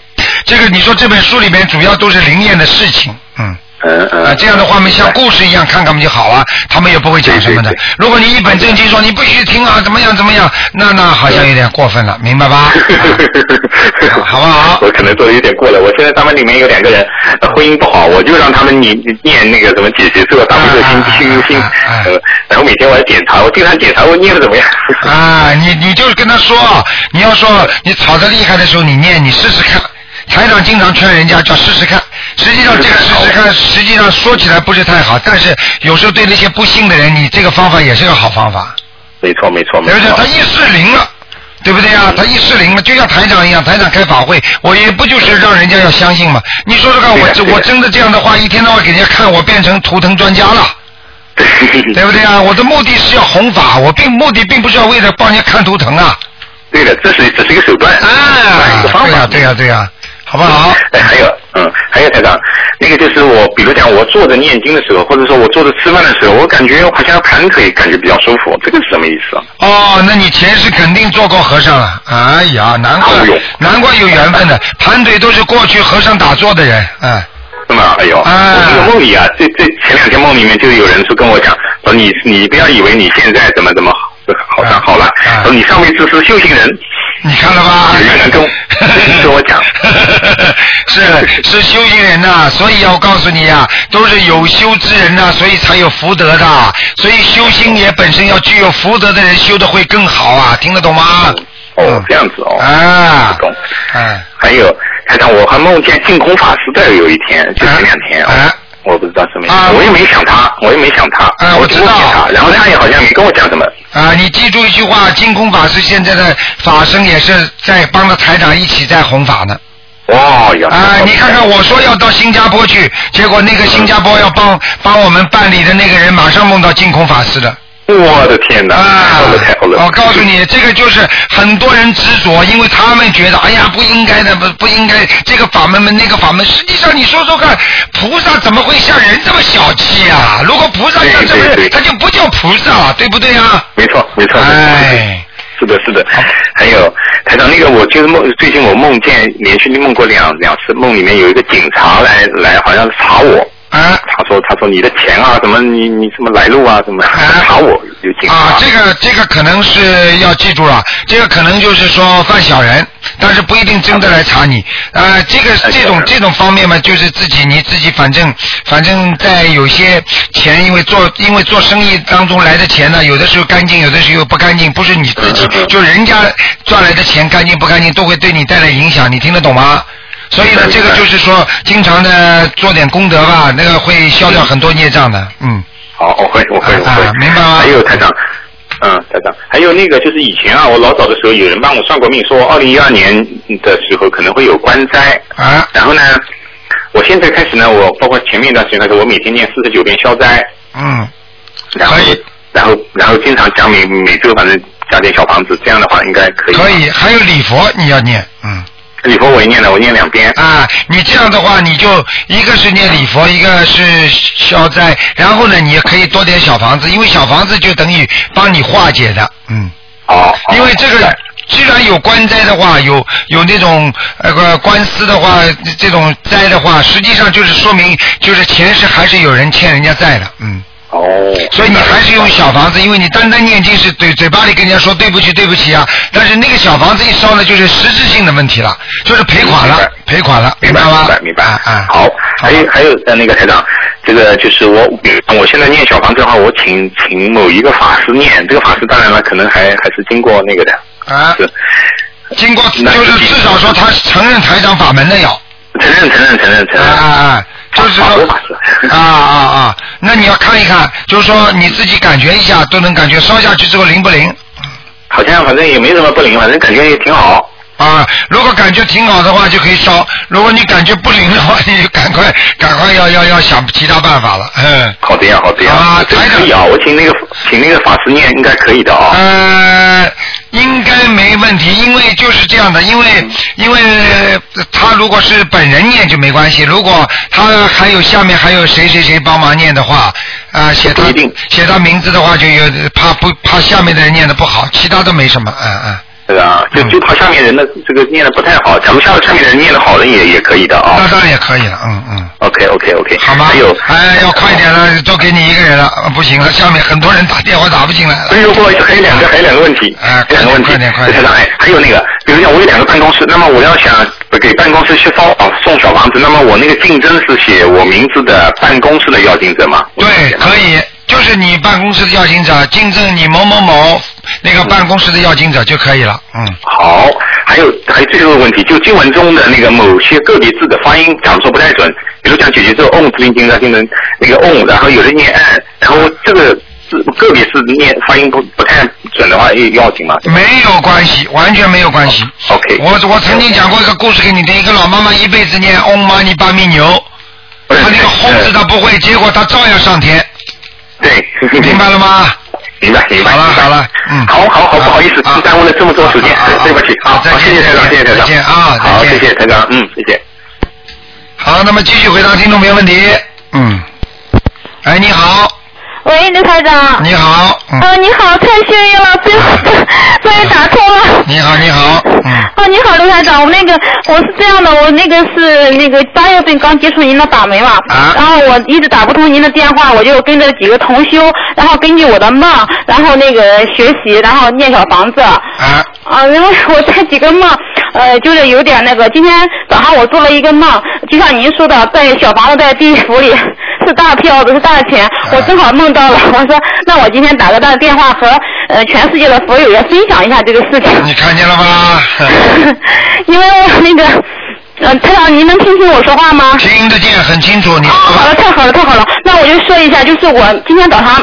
这个你说这本书里面主要都是灵验的事情，嗯。嗯嗯。啊，这样的话，我们像故事一样看看不就好啊？他们也不会讲什么的。如果你一本正经说你不许听啊，怎么样怎么样，那那好像有点过分了，明白吧？啊 好不好我可能做的有点过了。我现在他们里面有两个人呃婚姻不好，我就让他们念念那个什么解结咒、大悲咒、心心心然后每天我要检查，我经常检查我念的怎么样。啊，你你就跟他说，你要说你吵得厉害的时候，你念，你试试看。台长经常劝人家叫试试看，实际上这个试试看，实际上说起来不是太好，但是有时候对那些不信的人，你这个方法也是个好方法。没错没错没错而且他。一试灵了，对不对呀？他一试灵了，就像台长一样，台长开法会，我也不就是让人家要相信嘛？你说说看，我我真的这样的话，一天到晚给人家看，我变成图腾专家了。对不对啊？我的目的是要弘法，我并目的并不是要为了帮人家看图腾啊。对的，这是这是一个手段，啊一个，方法对呀、。对呀、对呀、好不好？哎，还有，嗯，还有台长，那个就是我，比如讲我坐着念经的时候，或者说我坐着吃饭的时候，我感觉好像盘腿，感觉比较舒服，这个是什么意思啊？哦，那你前世肯定做过和尚了。哎呀，难怪难怪有缘分的，盘腿都是过去和尚打坐的人，嗯。是吗？哎呦，啊我这个梦里啊，这这前两天梦里面就有人说跟我讲，说你你不要以为你现在怎么怎么好，好像好了，啊说你上辈子是修行人，你看了吧？跟我跟我讲，是是修行人呐、所以要告诉你呀、都是有修之人呐、所以才有福德的。所以修心也本身要具有福德的人修的会更好啊，听得懂吗？哦，这样子哦。啊，懂。嗯，还有，台长，我还梦见净空法师的有一天，就前两天哎啊，我不知道什么意思，啊我也没想他，我也没想他，我啊我知道然后他也好像没跟我讲什么。啊，你记住一句话，净空法师现在的法身也是在帮着台长一起在弘法呢。哇呀啊，你看看，我说要到新加坡去，结果那个新加坡要帮帮我们办理的那个人，马上梦到净空法师了。我的天哪！太好了，太好了！我告诉你，这个就是很多人执着，因为他们觉得，哎呀，不应该的，不不应该这个法门那个法门。实际上，你说说看，菩萨怎么会像人这么小气啊？如果菩萨像这么人，他就不叫菩萨了，对不对啊？没错，没错。哎，是的，是的。还有台长，那个我就是梦，最近我梦见连续梦过两两次，梦里面有一个警察来来，好像是查我。啊，他说：“他说你的钱啊，什么你你什么来路啊，什么查我有警察。”啊，这个这个可能是要记住了，这个可能就是说犯小人，但是不一定真的来查你。呃，这个这种这种方面嘛，就是自己你自己反正反正在有些钱，因为做因为做生意当中来的钱呢，有的时候干净，有的时候不干净，不是你自己，就人家赚来的钱干净不干净，都会对你带来影响，你听得懂吗？所以呢，这个就是说，经常的做点功德吧，那个会消掉很多孽障的，嗯。好，我会，我会，我会，明白吗？还有台长，嗯，台长，还有那个就是以前啊，我老早的时候有人帮我算过命，说二零一二年的时候可能会有官灾啊。然后呢，我现在开始呢，我包括前面一段时间开始，我每天念四十九遍消灾。嗯。然后，然后，然后经常讲每每周反正加点小房子，这样的话应该可以。可以，还有礼佛你要念，嗯。礼佛我也念了，我念两遍。啊，你这样的话，你就一个是念礼佛，一个是消灾，然后呢，你也可以多点小房子，因为小房子就等于帮你化解的，嗯。哦。因为这个既然有官灾的话，有有那种那个官司的话，这种灾的话，实际上就是说明就是前世还是有人欠人家债的，嗯。哦。所以你还是用小房子，因为你单单念经是嘴嘴巴里跟人家说对不起对不起啊，但是那个小房子一烧呢，就是实质性的问题了，就是赔款了，赔款了，明白吗？明白明白。啊，好，还有还有呃那个台长，这个就是我我现在念小房子的话，我请请某一个法师念，这个法师当然了，可能还还是经过那个的。啊。是。经过就是至少说他承认台长法门的要。承认承认承认承认。啊啊，就是说啊啊啊，那你要看一看，就是说你自己感觉一下，都能感觉烧下去之后灵不灵？好像反正也没什么不灵，反正感觉也挺好。啊，如果感觉挺好的话，就可以烧；如果你感觉不灵的话，你就赶快赶快要要要想其他办法了。嗯。好的呀，好的呀。啊，台长可以啊，我请那个请那个法师念，应该可以的啊。呃，应该没问题，因为就是这样的，因为因为他如果是本人念就没关系，如果他还有下面还有谁谁谁帮忙念的话，啊，写他写他名字的话，就有怕不怕下面的人念的不好，其他都没什么，嗯嗯。对啊，就就怕下面人的这个念的不太好，假如下下面人念的好的也也可以的啊。那当然也可以了，嗯嗯。OK OK OK。好吗？还有，哎，要快点了，都给你一个人了，啊不行了，下面很多人打电话打不进来了。哎呦，不好意思，还有两个，还有两个问题，啊，两个问题。快点快点，哎，还有那个，比如讲我有两个办公室，那么我要想给办公室去烧送小房子，那么我那个竞争是写我名字的办公室的要竞争吗？对，可以，就是你办公室的要经者，竞争你某某某那个办公室的要经者就可以了，嗯。好，还有还有最后一个问题，就经文中的那个某些个别字的发音讲说不太准，比如讲姐姐咒 om 字音经的经文那个 om，然后有人念 an，然后这个字个别字念发音不不太准的话，也要紧吗？没有关系，完全没有关系。OK。我我曾经讲过一个故事给你听，一个老妈妈一辈子念 Om Mani p a m e 牛，她那个轰字她不会，结果她照样上天。对。明白了吗？明白明白。好了好了，嗯。好好好，不好意思，耽误了这么多时间，对不起。好，再见谢谢台长，谢谢台长。再见啊好，谢谢台长，嗯，谢谢。好，那么继续回答听众朋友问题。嗯。哎，你好，喂，刘台长。你好，嗯。啊，你好，太幸运了，最后 终于打通了。你好，你好，嗯。哦，你好，刘台长，我那个我是这样的，我那个是那个八月份刚接触您的法门嘛，啊然后我一直打不通您的电话，我就跟着几个同修，然后根据我的梦，然后那个学习，然后念小房子。啊。啊，然后我这几个梦，呃，就是有点那个。今天早上我做了一个梦，就像您说的，在小房子在地府里，是大票子，是大钱。我正好梦到了，我说那我今天打个大电话和呃全世界的佛友也分享一下这个事情。你看见了吗？因为我那个，呃，台长，您能听清我说话吗？听得见很清楚，你哦，好了，太好了，太好了。那我就说一下，就是我今天早上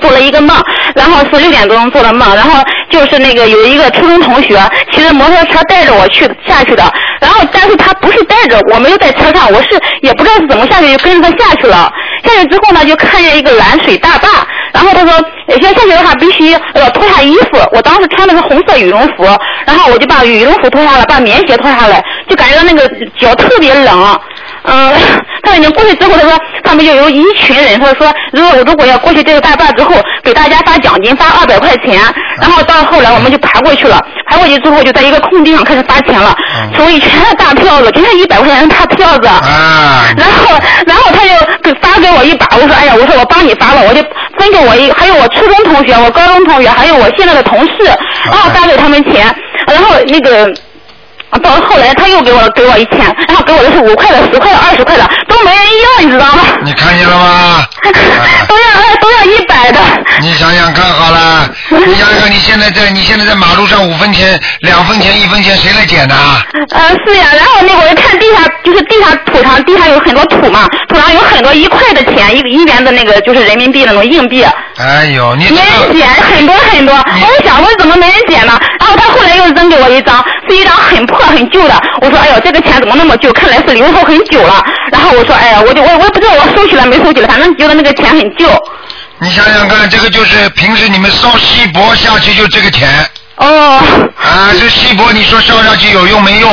做了一个梦，然后是六点多钟做的梦，然后就是那个有一个初中同学骑着摩托车带着我去下去的，然后但是他不是带着我，没有在车上，我是也不知道是怎么下去，就跟着他下去了。下去之后呢，就看见一个蓝水大坝，然后他说，先下去的话必须要脱下衣服。我当时穿的是红色羽绒服，然后我就把羽绒服脱下来，把棉鞋脱下来，就感觉到那个脚特别冷。嗯，他已经过去之后，他说他们就有一群人，他说如果如果要过去这个大坝之后，给大家发奖金，发二百块钱。然后到后来我们就爬过去了，爬过去之后就在一个空地上开始发钱了，手里全是大票子，全是一百块钱的大票子。啊，然后，然后他就给发给我一把，我说，哎呀，我说我帮你发了，我就分给我一，还有我初中同学，我高中同学，还有我现在的同事，然后发给他们钱，然后那个。到后来他又给我给我一千，然后给我的是五块的、十块的、二十块的，都没人要，你知道吗？你看见了吗？都要都要一百的。你想想看好了，你想想看，你现在在你现在在马路上五分钱、两分钱、一分钱，谁来捡的？呃，是呀，然后那个我看地下，就是地下土上，地上有很多土嘛，土上有很多一块的钱，一一元的那个就是人民币那种硬币，哎呦，你没人捡，很多很多。我就想，我怎么没人捡呢？然后他后来又扔给我一张，是一张很破很旧的。我说，哎呦，这个钱怎么那么旧？看来是流通很久了。然后我说，哎呀，我就我我也不知道我收起来没收起来，反正觉得那个钱很旧。你想想看，这个就是平时你们烧锡箔下去就这个钱。哦。啊，这锡箔你说烧下去有用没用？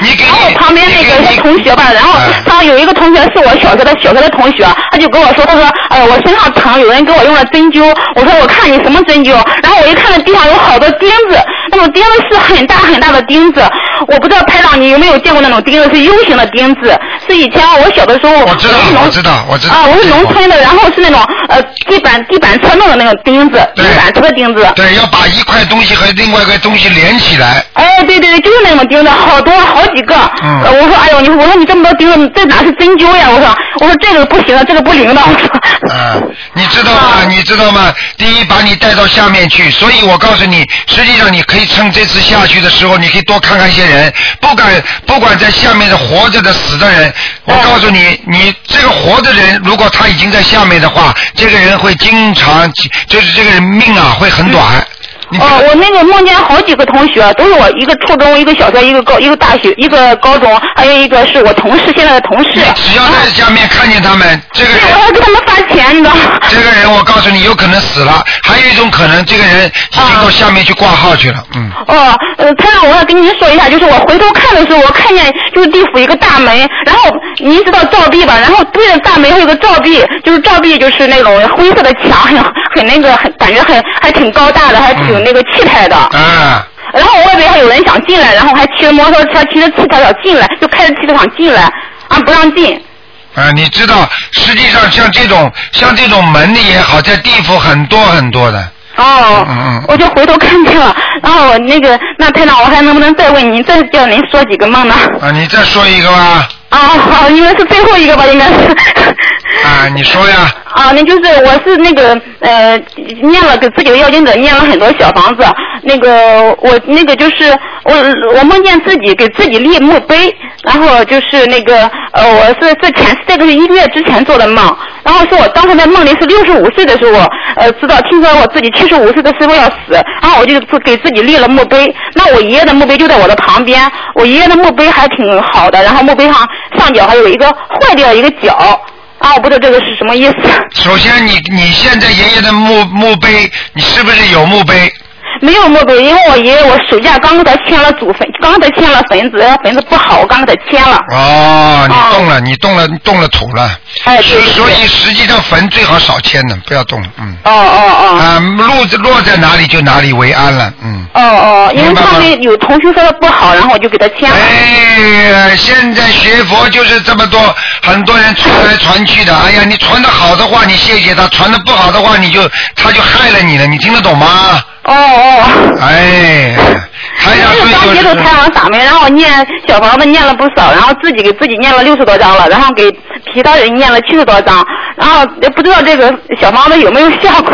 你给然后旁边那个同学吧，然后他有一个同学是我小学的小学的同学，他就跟我说，他说，哎呀，我身上疼，有人给我用了针灸。我说我看你什么针灸？然后我一看那地上有好多钉子，那种钉子是很大很大的钉子。我不知道台长你有没有见过那种钉子，是 U 型的钉子，是以前我小的时候我知道，我知道，我知道。啊，我是农村的，然后是那种呃地板地板车弄的那种钉子，地板车钉子。对，要把一块东西和另外一块东西连起来。哎，对对对，就是那种钉子，好多好几个。嗯。呃我说，哎呦，你我说你这么多钉子，这哪是针灸呀？我说，我说这个不行，这个不灵的。我说。啊，你知道吗？你知道吗？第一，把你带到下面去，所以我告诉你，实际上你可以趁这次下去的时候，你可以多看看一些人，不管不管在下面的活着的、死的人，我告诉你，你这个活的人，如果他已经在下面的话，这个人会经常，就是这个人命啊会很短。哦，我那个梦见好几个同学，都是我一个初中，一个小学，一个高，一个大学，一个高中，还有一个是我同事，现在的同事。只要在下面看见他们，这个人。我要给他们发钱，你知道吗？这个人，我告诉你，有可能死了，还有一种可能，这个人已经到下面去挂号去了，嗯。哦，呃，他让，我要跟您说一下，就是我回头看的时候，我看见就是地府一个大门，然后您知道照壁吧？然后对着大门还有个照壁，就是照壁就是那种灰色的墙，很很那个，很感觉很还挺高大的，还挺有那个气派的。啊。然后外边还有人想进来，然后还骑着摩托车，骑着汽车想进来，就开着汽车想进来，啊，不让进。啊，你知道，实际上像这种像这种门的也好，在地府很多很多的。哦，嗯嗯我就回头看见了，然后我那个那太长，我还能不能再问您，再叫您说几个梦呢？啊，你再说一个吧。啊，好，应该是最后一个吧，应该是。啊，你说呀。啊，那就是我是那个呃，念了给自己的要经者念了很多小房子，那个我那个就是我我梦见自己给自己立墓碑，然后就是那个呃，我是这前这个是一个月之前做的梦，然后是我当时在梦里是六十五岁的时候，呃，知道听说我自己七十五岁的时候要死，然后我就给自己立了墓碑，那我爷爷的墓碑就在我的旁边，我爷爷的墓碑还挺好的，然后墓碑上上角还有一个坏掉一个角。啊，我不知道这个是什么意思。首先，你你现在爷爷的墓墓碑，你是不是有墓碑？没有墓碑，因为我爷爷我暑假刚给他签了祖坟，刚给他签了坟子，坟子不好，我刚给他签了。哦，你动了，你动了，动了土了。哎，对对所以实际上坟最好少迁的，不要动，嗯。哦哦哦。啊，落在落在哪里就哪里为安了，嗯。哦哦，因为他们有同学说的不好，然后我就给他签了。哎呀，现在学佛就是这么多，很多人传来传去的。哎呀，你传的好的话，你谢谢他；传的不好的话，你就他就害了你了。你听得懂吗？哦哦。哎，台长那个刚接触台长法门，然后念小房子念了不少，然后自己给自己念了六十多张了，然后给其他人念了七十多张，然后也不知道这个小房子有没有效果。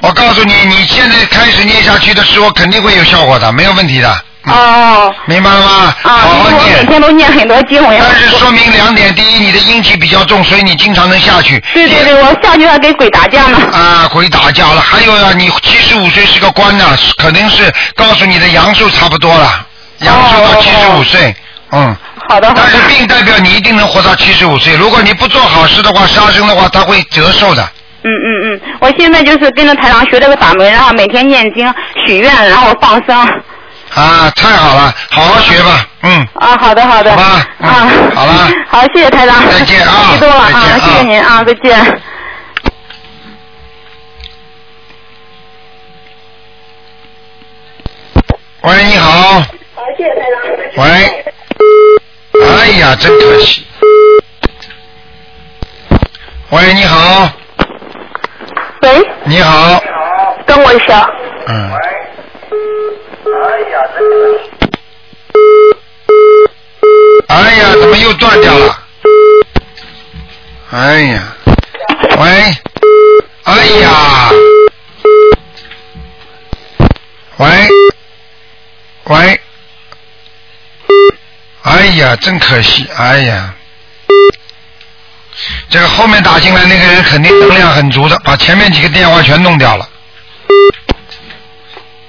我告诉你，你现在开始念下去的时候，肯定会有效果的，没有问题的。哦。明白了吗？啊，我每。天都念很多经，我但是说明两点：第一，你的阴气比较重，所以你经常能下去。对对对，我下去要跟鬼打架呢。啊，鬼打架了。还有啊，你七十五岁是个官呐、肯定是告诉你的阳寿差不多了，阳寿到七十五岁。嗯。好的。但是病代表你一定能活到七十五岁。如果你不做好事的话，杀生的话，他会折寿的。嗯嗯嗯，我现在就是跟着台长学这个法门，然后每天念经、许愿，然后放生。啊，太好了，好好学吧。嗯。啊，好的好的。好吧。嗯、啊，好了。好，谢谢台长。再见啊 啊，啊谢谢您啊，再见。喂，你好。谢谢台长。喂。哎呀，真可惜。喂，你好。喂，你好。等我一下。嗯。哎呀，怎么又断掉了？哎呀，喂，哎呀，喂，喂，哎呀，真可惜，哎呀，这个后面打进来那个人肯定能量很足的，把前面几个电话全弄掉了。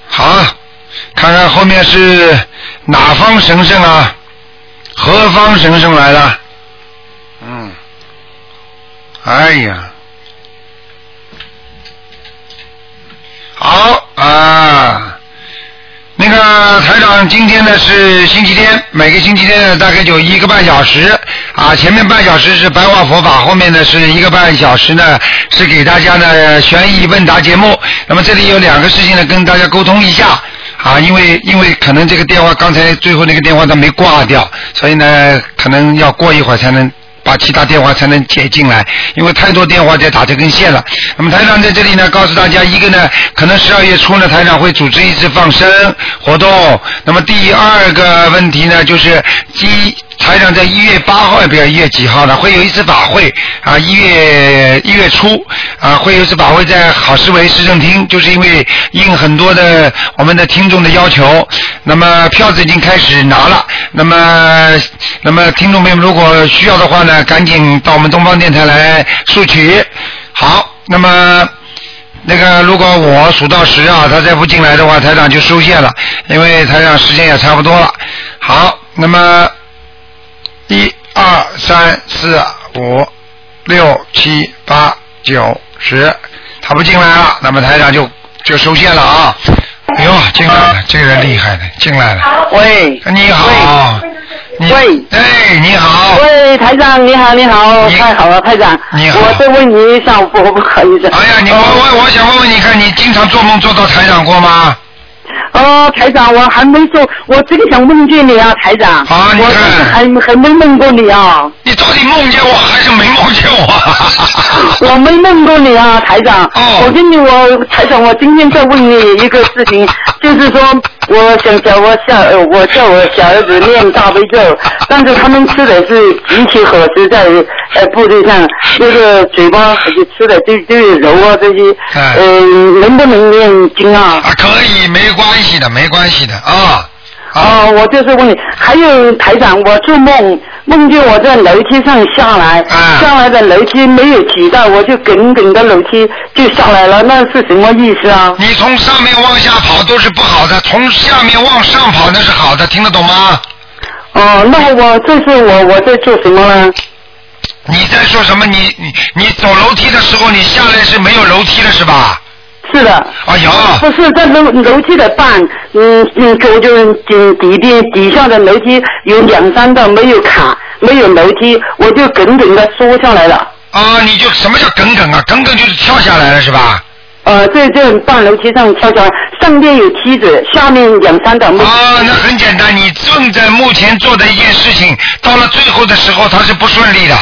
好，看看后面是哪方神圣啊？何方神圣来了？嗯，哎呀，好啊。那个台长，今天呢是星期天，每个星期天呢大概就一个半小时啊，前面半小时是白话佛法，后面呢是一个半小时呢是给大家呢悬疑问答节目。那么这里有两个事情呢跟大家沟通一下啊，因为因为可能这个电话刚才最后那个电话他没挂掉，所以呢可能要过一会儿才能。把其他电话才能接进来，因为太多电话在打这根线了。那么台长在这里呢，告诉大家一个呢，可能十二月初呢，台长会组织一次放生活动。那么第二个问题呢，就是机台长在一月八号，也不要一月几号呢，会有一次法会啊，一月一月初啊，会有一次法会在好思维市政厅，就是因为应很多的我们的听众的要求，那么票子已经开始拿了，那么那么听众朋友们如果需要的话呢，赶紧到我们东方电台来索取。好，那么。那个，如果我数到十啊，他再不进来的话，台长就收线了，因为台长时间也差不多了。好，那么一二三四五六七八九十，他不进来了，那么台长就就收线了啊。哎呦，进来了，这个人厉害的，进来了。喂，你好。你喂，哎，你好。喂，台长，你好，你好，太好了，台长。你好我再问你一下，我不不好意思。哎呀，你我我我想问问你看，你经常做梦做到台长过吗？哦，台长，我还没做，我真想梦见你啊，台长。啊，你我是还还没梦过你啊。你到底梦见我还是没梦见我？我没梦过你啊，台长。哦。我跟你我台长，我今天再问你一个事情，就是说，我想叫我小呃我叫我小儿子念大悲咒，但是他们吃的是极其伙食，在呃部队上，那个嘴巴就吃的就就是肉啊这些，嗯呃，能不能念经啊？啊，可以，没关系的，没关系的啊。哦，我就是问你，还有台长，我做梦梦见我在楼梯上下来，啊下来的楼梯没有挤到，我就梗梗的楼梯就下来了，那是什么意思啊？你从上面往下跑都是不好的，从下面往上跑那是好的，听得懂吗？哦，那我这是我我在做什么呢？你在说什么？你你你走楼梯的时候，你下来是没有楼梯的是吧？哎呀，不是在楼楼梯的半，嗯嗯，就就底底边底下的楼梯有两三道没有卡，没有楼梯，我就耿耿的缩下来了。啊，你就什么叫耿耿啊？耿耿就是跳下来了是吧？呃，在这半楼梯上跳下来，上面有梯子，下面两三道。啊，那很简单，你正在目前做的一件事情，到了最后的时候，它是不顺利的。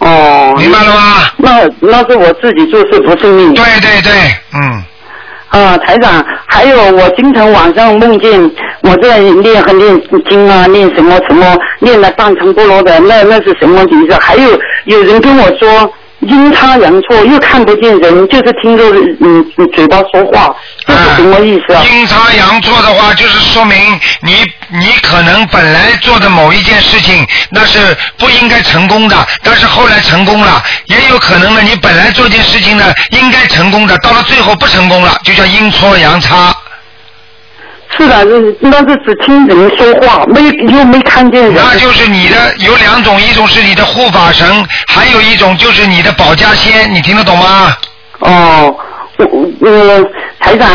哦。明白了吗？那那是我自己做事不顺利。对对对，嗯。啊，台长，还有我经常晚上梦见我在念和念经啊，念什么什么，念了半成不落的，那那是什么意思？还有有人跟我说阴差阳错，又看不见人，就是听着嗯嘴巴说话，这是什么意思啊？阴差阳错的话，就是说明你你可能本来做的某一件事情那是不应该成功的，但是后来成功了，也有可能呢，你本来做件事情呢应该成功的，到了最后不成功了，就叫阴错阳差。是的，那那是只听人说话，没又没看见人。那就是你的有两种，一种是你的护法神，还有一种就是你的保家仙，你听得懂吗？哦，我我台长，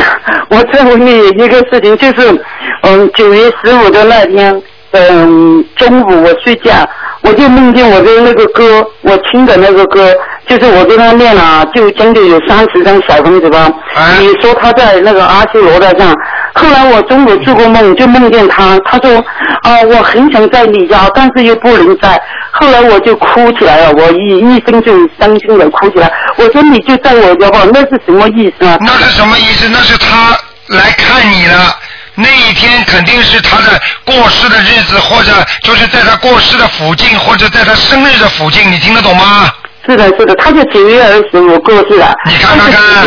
我再问你一个事情，就是嗯九月十五的那天，嗯中午我睡觉，我就梦见我的那个歌，我听的那个歌，就是我跟他念了，就将近有三十张小房子吧。你说他在那个阿修罗的上，后来我中午做过梦，就梦见他，他说啊我很想在你家，但是又不能在。后来我就哭起来了，我一一声就伤心的哭起来。我说你就在我家吧，那是什么意思啊？那是什么意思？那是他来看你了。那一天肯定是他的过世的日子，或者就是在他过世的附近，或者在他生日的附近，你听得懂吗？是的，是的，他就九月二十五过世了。你看看看，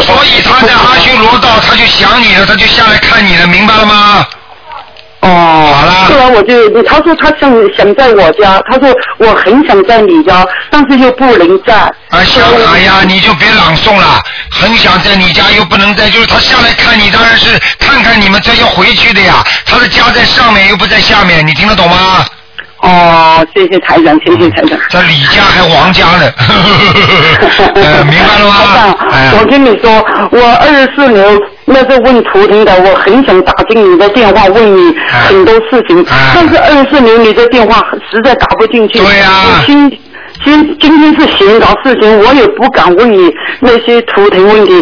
所以他在阿修罗道，他就想你了，他就下来看你了，明白了吗？哦，好了。后来我就，他说他想想在我家，他说我很想在你家，但是又不能在。啊，想哎呀，你就别朗诵了，很想在你家又不能在，就是他下来看你，当然是看看你们这要回去的呀。他的家在上面又不在下面，你听得懂吗？哦，谢谢台长，谢谢台长。这李家还王家呢，呃 明白了吗？台长，我跟你说，我二十四年那是问图腾的，我很想打进你的电话问你很多事情，但是二十四年你的电话实在打不进去。对呀今今今天是闲聊事情，我也不敢问你那些图腾问题，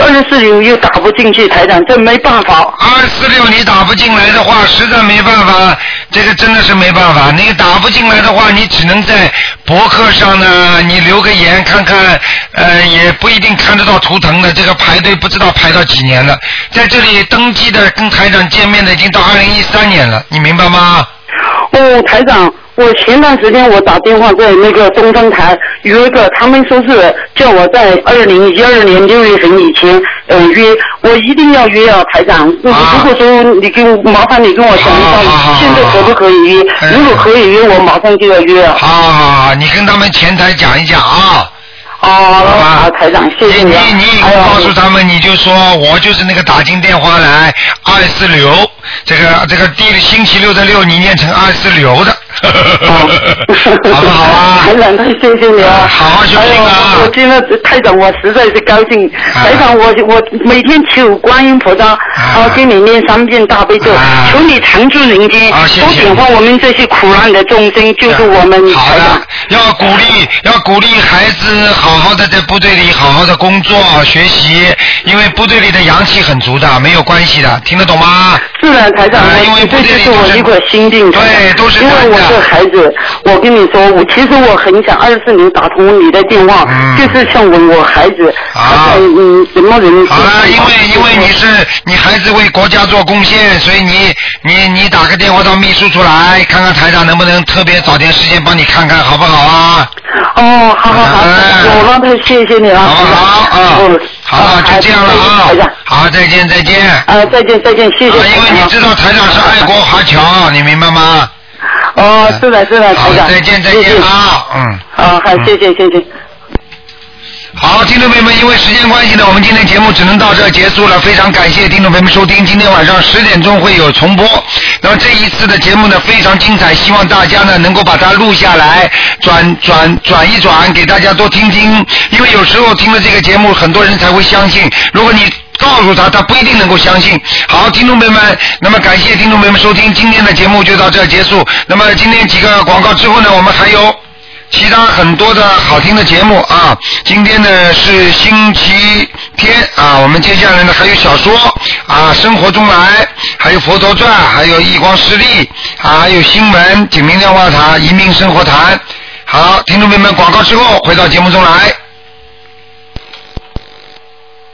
二十四年又打不进去，台长，这没办法。二四六你打不进来的话，实在没办法，这个真的是没办法。你打不进来的话，你只能在博客上呢，你留个言看看，呃，也不一定看得到图腾的。这个排队不知道排到几年了，在这里登记的跟台长见面的已经到二零一三年了，你明白吗？哦，台长，我前段时间我打电话在那个东方台约个，他们说是叫我在二零一二年六月份以前呃约，我一定要约啊，台长。如果说你跟麻烦你跟我讲一下，现在可不可以约？如果可以约，我马上就要约啊。好好好，你跟他们前台讲一讲啊。哦，好，台长，谢谢你啊。你以后告诉他们，你就说我就是那个打进电话来二四六，这个这个第星期六的六，你念成二四六的，好不好啊？台长，太谢谢你啊！好好休息啊我今天台长，我实在是高兴。台长，我我每天求观音菩萨，啊，给你念三遍大悲咒，求你常住人间，多点化我们这些苦难的众生，救助我们。好的，要鼓励要鼓励孩子好好的在部队里好好的工作学习，因为部队里的阳气很足的，没有关系的，听得懂吗？是的，台长，啊因为我这就是我一个心病。对，都是因为我是孩子，我跟你说，我其实我很想二十四年打通你的电话，就是想问我孩子，他在嗯什么人？好了，因为因为你是你孩子为国家做贡献，所以你你你打个电话到秘书处来，看看台长能不能特别找点时间帮你看看，好不好啊？哦，好好好，我让他谢谢你了，好不好啊？好，就这样了啊。好，再见再见。啊，再见再见，谢谢。啊，因为你知道台长是爱国华侨，你明白吗？哦，是的是的，台长。好再见再见啊，嗯。啊，好，谢谢谢谢。好，听众朋友们，因为时间关系呢，我们今天节目只能到这儿结束了。非常感谢听众朋友们收听，今天晚上十点钟会有重播。那么这一次的节目呢非常精彩，希望大家呢能够把它录下来，转转转一转，给大家多听听。因为有时候听了这个节目，很多人才会相信。如果你告诉他，他不一定能够相信。好，听众朋友们，那么感谢听众朋友们收听，今天的节目就到这儿结束。那么今天几个广告之后呢，我们还有。其他很多的好听的节目啊，今天呢是星期天啊，我们接下来呢还有小说啊，生活中来，还有佛陀传，还有异光势力啊，还有新闻、锦明电话塔、移民生活谈。好，听众朋友们，广告之后回到节目中来。